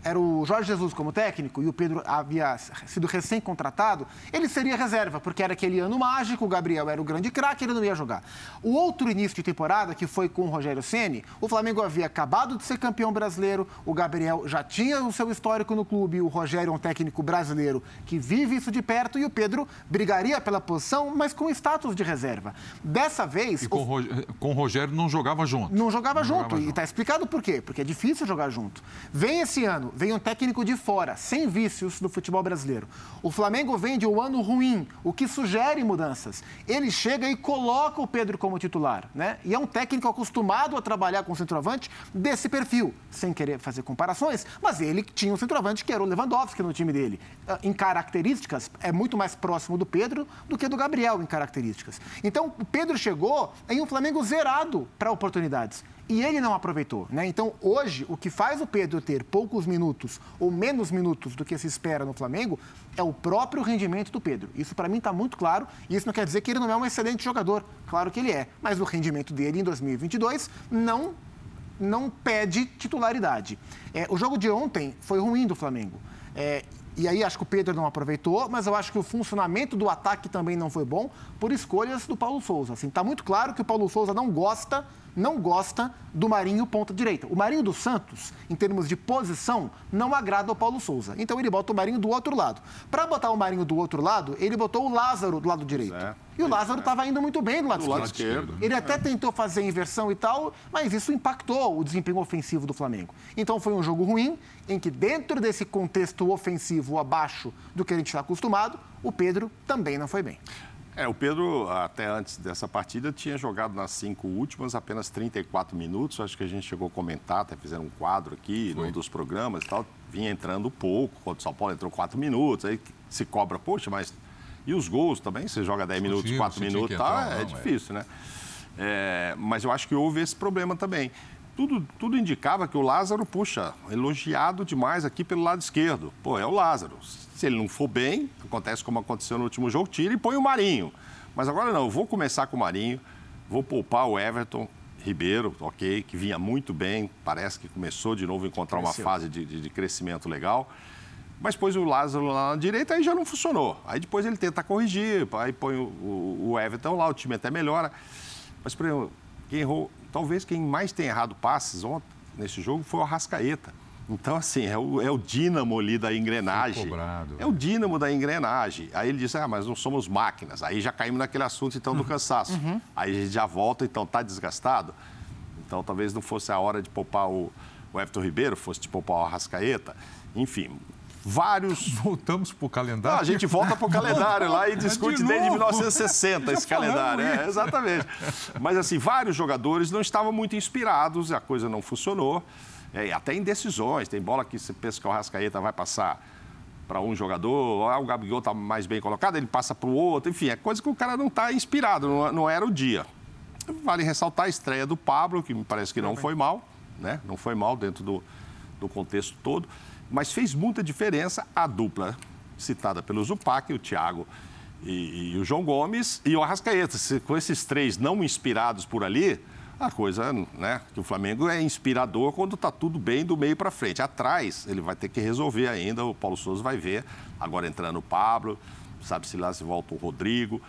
era o Jorge Jesus como técnico e o Pedro havia sido recém-contratado, ele seria reserva, porque era aquele ano mágico, o Gabriel era o grande craque, ele não ia jogar. O outro início de temporada, que foi com o Rogério Ceni, o Flamengo havia acabado de ser campeão brasileiro, o Gabriel já tinha o seu histórico no clube, o Rogério é um técnico brasileiro que vive isso de perto e o Pedro brigaria pela posição, mas com status de reserva. Dessa vez... E com o, com o Rogério não jogava junto. Não jogava não junto, jogava e está explicado por quê, porque é difícil jogar junto. Vem esse ano, vem um técnico de fora, sem vícios do futebol brasileiro. O Flamengo vende o ano ruim, o que sugere mudanças. Ele chega e coloca o Pedro como titular, né? E é um técnico acostumado a trabalhar com centroavante desse perfil, sem querer fazer comparações, mas ele tinha um centroavante que era o Lewandowski no time dele. Ah, em características, é muito mais próximo do Pedro do que do Gabriel em características. Então, o Pedro chegou em um Flamengo zerado para oportunidades e ele não aproveitou. Né? Então, hoje, o que faz o Pedro ter poucos minutos ou menos minutos do que se espera no Flamengo é o próprio rendimento do Pedro. Isso, para mim, está muito claro. E isso não quer dizer que ele não é um excelente jogador. Claro que ele é. Mas o rendimento dele em 2022 não, não pede titularidade. É, o jogo de ontem foi ruim do Flamengo. É, e aí acho que o Pedro não aproveitou, mas eu acho que o funcionamento do ataque também não foi bom por escolhas do Paulo Souza. Assim, tá muito claro que o Paulo Souza não gosta não gosta do Marinho ponta direita. O Marinho do Santos, em termos de posição, não agrada ao Paulo Souza. Então ele bota o Marinho do outro lado. Para botar o Marinho do outro lado, ele botou o Lázaro do lado direito. É. E o Lázaro estava é. indo muito bem do lado, do esquerdo. lado esquerdo. Ele até tentou fazer a inversão e tal, mas isso impactou o desempenho ofensivo do Flamengo. Então foi um jogo ruim, em que dentro desse contexto ofensivo abaixo do que a gente está acostumado, o Pedro também não foi bem. É, o Pedro, até antes dessa partida, tinha jogado nas cinco últimas apenas 34 minutos. Acho que a gente chegou a comentar, até fizeram um quadro aqui Foi. num dos programas e tal. Vinha entrando pouco, quando o São Paulo entrou quatro minutos. Aí se cobra, poxa, mas. E os gols também? Você joga 10 minutos, 4 minutos, tá? é, é difícil, né? É, mas eu acho que houve esse problema também. Tudo, tudo indicava que o Lázaro, puxa, elogiado demais aqui pelo lado esquerdo. Pô, é o Lázaro se ele não for bem, acontece como aconteceu no último jogo, tira e põe o Marinho. Mas agora não, eu vou começar com o Marinho, vou poupar o Everton, Ribeiro, ok, que vinha muito bem, parece que começou de novo a encontrar Cresceu. uma fase de, de, de, crescimento legal. Mas pôs o Lázaro lá na direita, aí já não funcionou. Aí depois ele tenta corrigir, aí põe o, o, o Everton lá, o time até melhora. Mas, por exemplo, quem errou, talvez quem mais tenha errado passes ontem, nesse jogo foi o Arrascaeta. Então, assim, é o, é o dínamo ali da engrenagem. Cobrado, é o dínamo da engrenagem. Aí ele disse, ah, mas não somos máquinas. Aí já caímos naquele assunto, então, do uhum. cansaço. Uhum. Aí a gente já volta, então, tá desgastado. Então, talvez não fosse a hora de poupar o, o Everton Ribeiro, fosse de poupar o Arrascaeta. Enfim, vários... Voltamos para o calendário? Não, a gente volta para o calendário lá e discute de desde 1960 esse calendário. É, exatamente. Mas, assim, vários jogadores não estavam muito inspirados, a coisa não funcionou. É, até indecisões. Tem bola que você pensa que o Rascaeta vai passar para um jogador, ah, o Gabigol está mais bem colocado, ele passa para o outro. Enfim, é coisa que o cara não está inspirado, não, não, era o dia. Vale ressaltar a estreia do Pablo, que me parece que não foi mal, né? Não foi mal dentro do, do contexto todo, mas fez muita diferença a dupla citada pelo Zupac, o Thiago e, e o João Gomes e o Arrascaeta. Com esses três não inspirados por ali, a coisa, né? Que o Flamengo é inspirador quando está tudo bem do meio para frente. Atrás, ele vai ter que resolver ainda, o Paulo Souza vai ver. Agora entrando o Pablo, sabe-se lá se volta o Rodrigo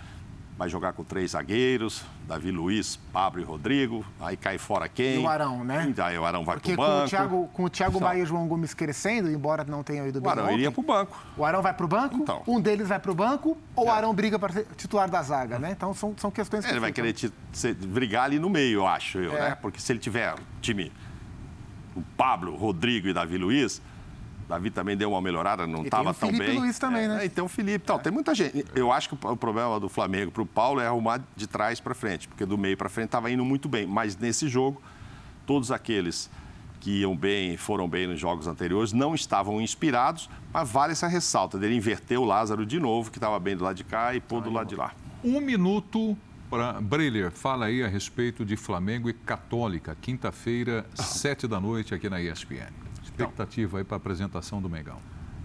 vai jogar com três zagueiros, Davi Luiz, Pablo e Rodrigo, aí cai fora quem? E o Arão, né? E aí o Arão vai para o banco. Com o Thiago, com o Thiago Maia e o João Gomes crescendo, embora não tenham ido bem O Arão ontem, iria para o banco. O Arão vai para o banco, então. um deles vai para o banco, ou é. o Arão briga para ser titular da zaga, né? Então são, são questões que... Ele vai querer te, se, brigar ali no meio, eu acho, eu, é. né? Porque se ele tiver time, o Pablo, Rodrigo e Davi Luiz Davi também deu uma melhorada, não estava tão bem. Felipe Luiz também, é, né? É, e tem o Felipe. Então, é. tem muita gente. Eu acho que o problema do Flamengo para o Paulo é arrumar de trás para frente, porque do meio para frente estava indo muito bem. Mas nesse jogo, todos aqueles que iam bem, foram bem nos jogos anteriores, não estavam inspirados, mas vale essa ressalta dele inverter o Lázaro de novo, que estava bem do lado de cá, e pôr do lado de lá. Um minuto para Breiler, fala aí a respeito de Flamengo e Católica, quinta-feira, sete da noite aqui na ESPN. Expectativa aí para a apresentação do Megão.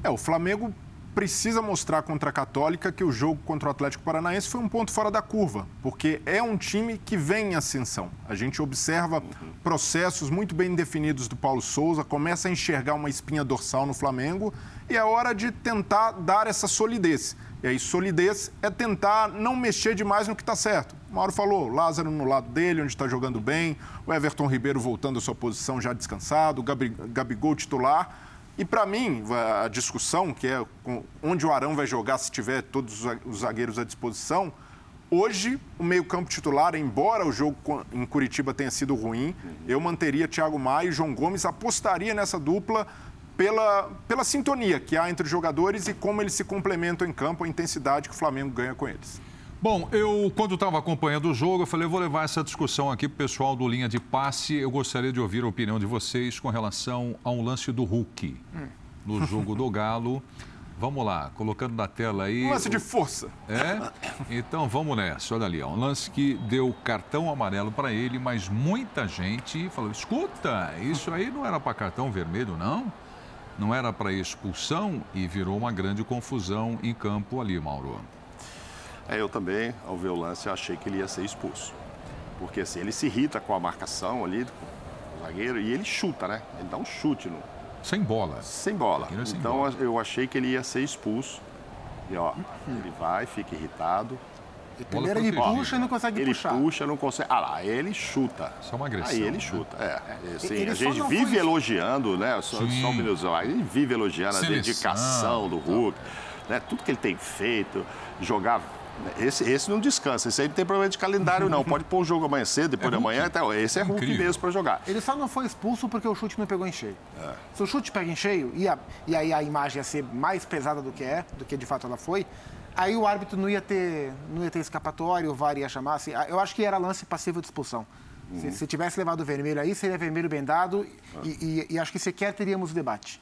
É, o Flamengo precisa mostrar contra a Católica que o jogo contra o Atlético Paranaense foi um ponto fora da curva, porque é um time que vem em ascensão. A gente observa processos muito bem definidos do Paulo Souza, começa a enxergar uma espinha dorsal no Flamengo e é hora de tentar dar essa solidez. E aí, solidez é tentar não mexer demais no que está certo. O Mauro falou, Lázaro no lado dele, onde está jogando bem, o Everton Ribeiro voltando à sua posição já descansado, o Gabigol titular e para mim, a discussão, que é onde o Arão vai jogar se tiver todos os zagueiros à disposição, hoje o meio-campo titular, embora o jogo em Curitiba tenha sido ruim, eu manteria Thiago Maia e João Gomes, apostaria nessa dupla pela, pela sintonia que há entre os jogadores e como eles se complementam em campo, a intensidade que o Flamengo ganha com eles. Bom, eu, quando estava acompanhando o jogo, eu falei, eu vou levar essa discussão aqui para o pessoal do Linha de Passe. Eu gostaria de ouvir a opinião de vocês com relação a um lance do Hulk no jogo do Galo. Vamos lá, colocando na tela aí. Um lance de força. É? Então vamos nessa. Olha ali, ó, um lance que deu cartão amarelo para ele, mas muita gente falou: escuta, isso aí não era para cartão vermelho, não? Não era para expulsão e virou uma grande confusão em campo ali, Mauro. É, eu também, ao ver o lance, achei que ele ia ser expulso. Porque assim, ele se irrita com a marcação ali, com o zagueiro, e ele chuta, né? Ele dá um chute no. Sem bola. Sem bola. É sem então bola. eu achei que ele ia ser expulso. E ó, ele vai, fica irritado. Primeiro ele puxa e não consegue ele puxar. Ele puxa, não consegue. Ah lá, ele chuta. Isso é uma agressão. Aí ele né? chuta. É. Assim, ele a gente vive elogiando, né? Só, só um minuto, ele vive elogiando Seleção. a dedicação do Hulk, né? Tudo que ele tem feito, jogar esse, esse não descansa. Esse aí não tem problema de calendário, não. Pode pôr o jogo amanhã cedo, depois é de amanhã. Então, esse é Hulk Incrível. mesmo para jogar. Ele só não foi expulso porque o chute não pegou em cheio. É. Se o chute pega em cheio, e, a, e aí a imagem ia ser mais pesada do que é, do que de fato ela foi, aí o árbitro não ia ter, não ia ter escapatório, o VAR ia chamar. Assim, eu acho que era lance passivo de expulsão. Uhum. Se, se, tivesse levado o vermelho aí, seria vermelho bem dado ah. e, e, e acho que sequer teríamos o debate.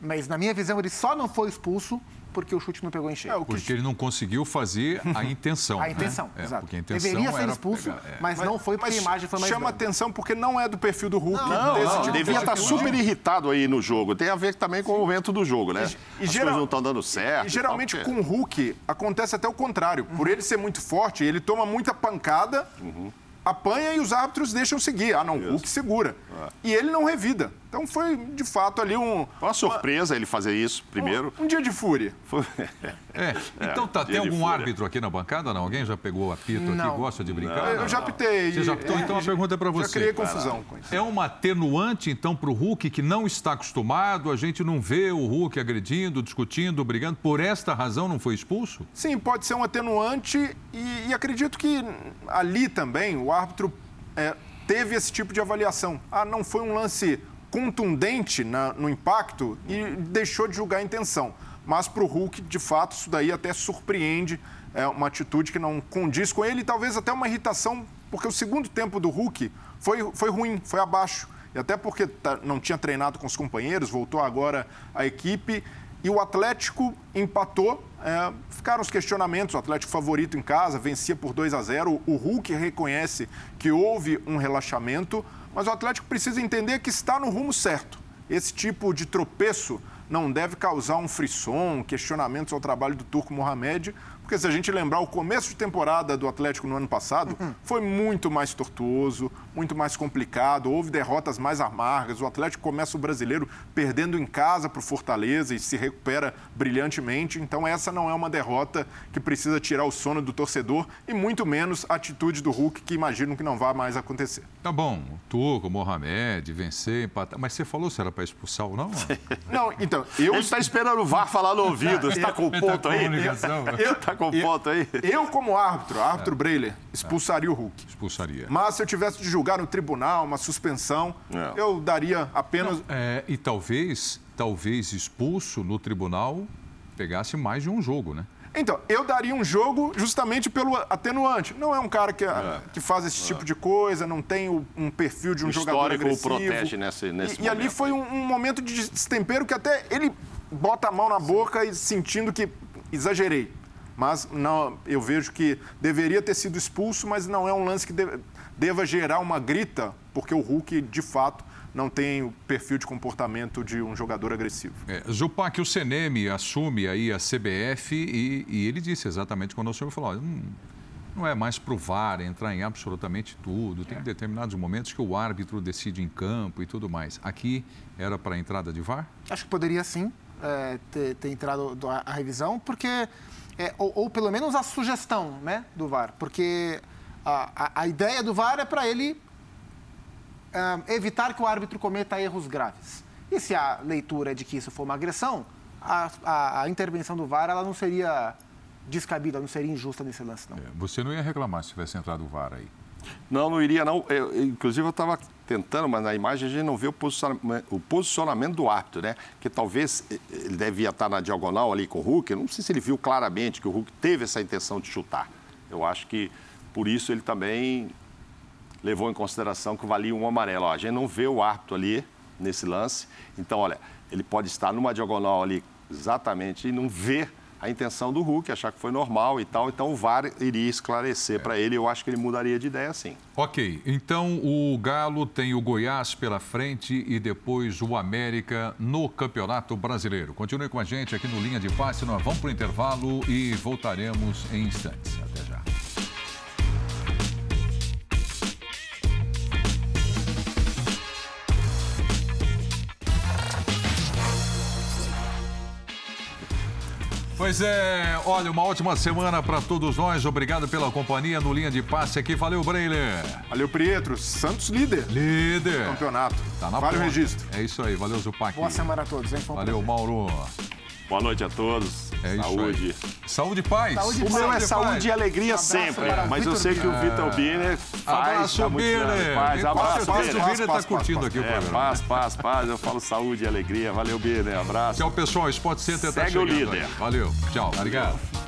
Mas, na minha visão, ele só não foi expulso porque o chute não pegou em cheio. É, porque ele não conseguiu fazer a intenção. a intenção, né? exato. porque a intenção Deveria ser expulso, pegar, é. mas, mas, não foi porque mas a imagem foi mais Chama grande. atenção porque não é do perfil do Hulk. Não, não, não tipo devia estar super irritado aí no jogo. Tem a ver também com o momento do jogo, né? E, As geral, coisas não estão dando certo. E geralmente tal, com o Hulk acontece até o contrário. Por ele ser muito forte, ele toma muita pancada. Uhum apanha e os árbitros deixam seguir. Ah, não, o Hulk segura. É. E ele não revida. Então foi, de fato, ali um. Uma surpresa uma... ele fazer isso primeiro. Um, um dia de fúria. Foi... É. Então tá, tem algum árbitro aqui na bancada? Não? Alguém já pegou apito não. aqui gosta de brincar? Não, eu já apitei. Você já apitou? É, então a pergunta é para você. Já criei confusão com isso. É uma atenuante, então, para o Hulk que não está acostumado, a gente não vê o Hulk agredindo, discutindo, brigando. Por esta razão não foi expulso? Sim, pode ser um atenuante e, e acredito que ali também o árbitro é, teve esse tipo de avaliação. Ah, não foi um lance contundente na, no impacto e deixou de julgar a intenção. Mas para o Hulk, de fato, isso daí até surpreende. É uma atitude que não condiz com ele e talvez até uma irritação, porque o segundo tempo do Hulk foi, foi ruim, foi abaixo. E até porque tá, não tinha treinado com os companheiros, voltou agora a equipe. E o Atlético empatou. É, ficaram os questionamentos. O Atlético favorito em casa, vencia por 2 a 0. O Hulk reconhece que houve um relaxamento, mas o Atlético precisa entender que está no rumo certo. Esse tipo de tropeço não deve causar um frisson, questionamentos ao trabalho do Turco Mohamed, porque se a gente lembrar, o começo de temporada do Atlético no ano passado uhum. foi muito mais tortuoso, muito mais complicado, houve derrotas mais amargas. O Atlético começa o brasileiro perdendo em casa para o Fortaleza e se recupera brilhantemente. Então, essa não é uma derrota que precisa tirar o sono do torcedor e muito menos a atitude do Hulk, que imagino que não vá mais acontecer. Tá bom, o Turco, o Mohamed, vencer, empatar. Mas você falou se era para expulsar ou não? Não, então. Eu... Ele está esperando o VAR falar no ouvido. Você está com o ponto aí? Eu, tá com foto aí. Eu, como árbitro, árbitro é. Breiler, expulsaria o Hulk. Expulsaria. Mas se eu tivesse de julgar no tribunal, uma suspensão, é. eu daria apenas. Não, é, e talvez, talvez expulso no tribunal pegasse mais de um jogo, né? Então, eu daria um jogo justamente pelo atenuante. Não é um cara que, é. que faz esse tipo de coisa, não tem o, um perfil de um jogador agressivo. O protege nesse, nesse e, momento. E ali foi um, um, momento de destempero que até ele bota a mão na boca e sentindo que exagerei. Mas não, eu vejo que deveria ter sido expulso, mas não é um lance que deva gerar uma grita, porque o Hulk, de fato, não tem o perfil de comportamento de um jogador agressivo. É, Zupac, o CNM assume aí a CBF e, e ele disse exatamente quando o senhor falou, hum, não é mais provar, entrar em absolutamente tudo. Tem é. determinados momentos que o árbitro decide em campo e tudo mais. Aqui era para a entrada de VAR? Acho que poderia sim é, ter, ter, entrado a, a revisão, porque é, ou, ou, pelo menos a sugestão né, do VAR, porque a, a, a ideia do VAR é para ele é, evitar que o árbitro cometa erros graves. E se a leitura é de que isso for uma agressão, a, a intervenção do VAR ela não seria descabida, não seria injusta nesse lance, não. É, você não ia reclamar se tivesse entrado o VAR aí? Não, não iria, não. Eu, inclusive, eu estava tentando, mas na imagem a gente não vê o posicionamento, o posicionamento do árbitro, né? Que talvez ele devia estar na diagonal ali com o Hulk. Eu não sei se ele viu claramente que o Hulk teve essa intenção de chutar. Eu acho que por isso ele também levou em consideração que valia um amarelo. Ó, a gente não vê o árbitro ali nesse lance. Então, olha, ele pode estar numa diagonal ali exatamente e não ver a intenção do Hulk, achar que foi normal e tal. Então o VAR iria esclarecer é. para ele. Eu acho que ele mudaria de ideia sim. Ok, então o Galo tem o Goiás pela frente e depois o América no Campeonato Brasileiro. Continue com a gente aqui no Linha de Passe. Nós vamos para o intervalo e voltaremos em instantes. Até já. Pois é, olha, uma ótima semana para todos nós. Obrigado pela companhia no Linha de Passe aqui. Valeu, Breiler. Valeu, Pietro. Santos líder. Líder. Campeonato. Tá na vale o registro. É isso aí. Valeu, Zupac. Boa semana a todos, hein? Valeu, Mauro. Boa noite a todos. É saúde. Saúde e paz. Saúde, o meu é saúde e alegria um sempre. Mas eu sei que o Vitor Biner faz. Abraço, tá Biner. Paz, abraço, Biner. O Biner está curtindo aqui o é, programa. Paz, paz, paz. Eu falo saúde e alegria. Valeu, Biner. Abraço. Tchau, pessoal. Sport Center está chegando. Segue o líder. Valeu. Tchau. Obrigado.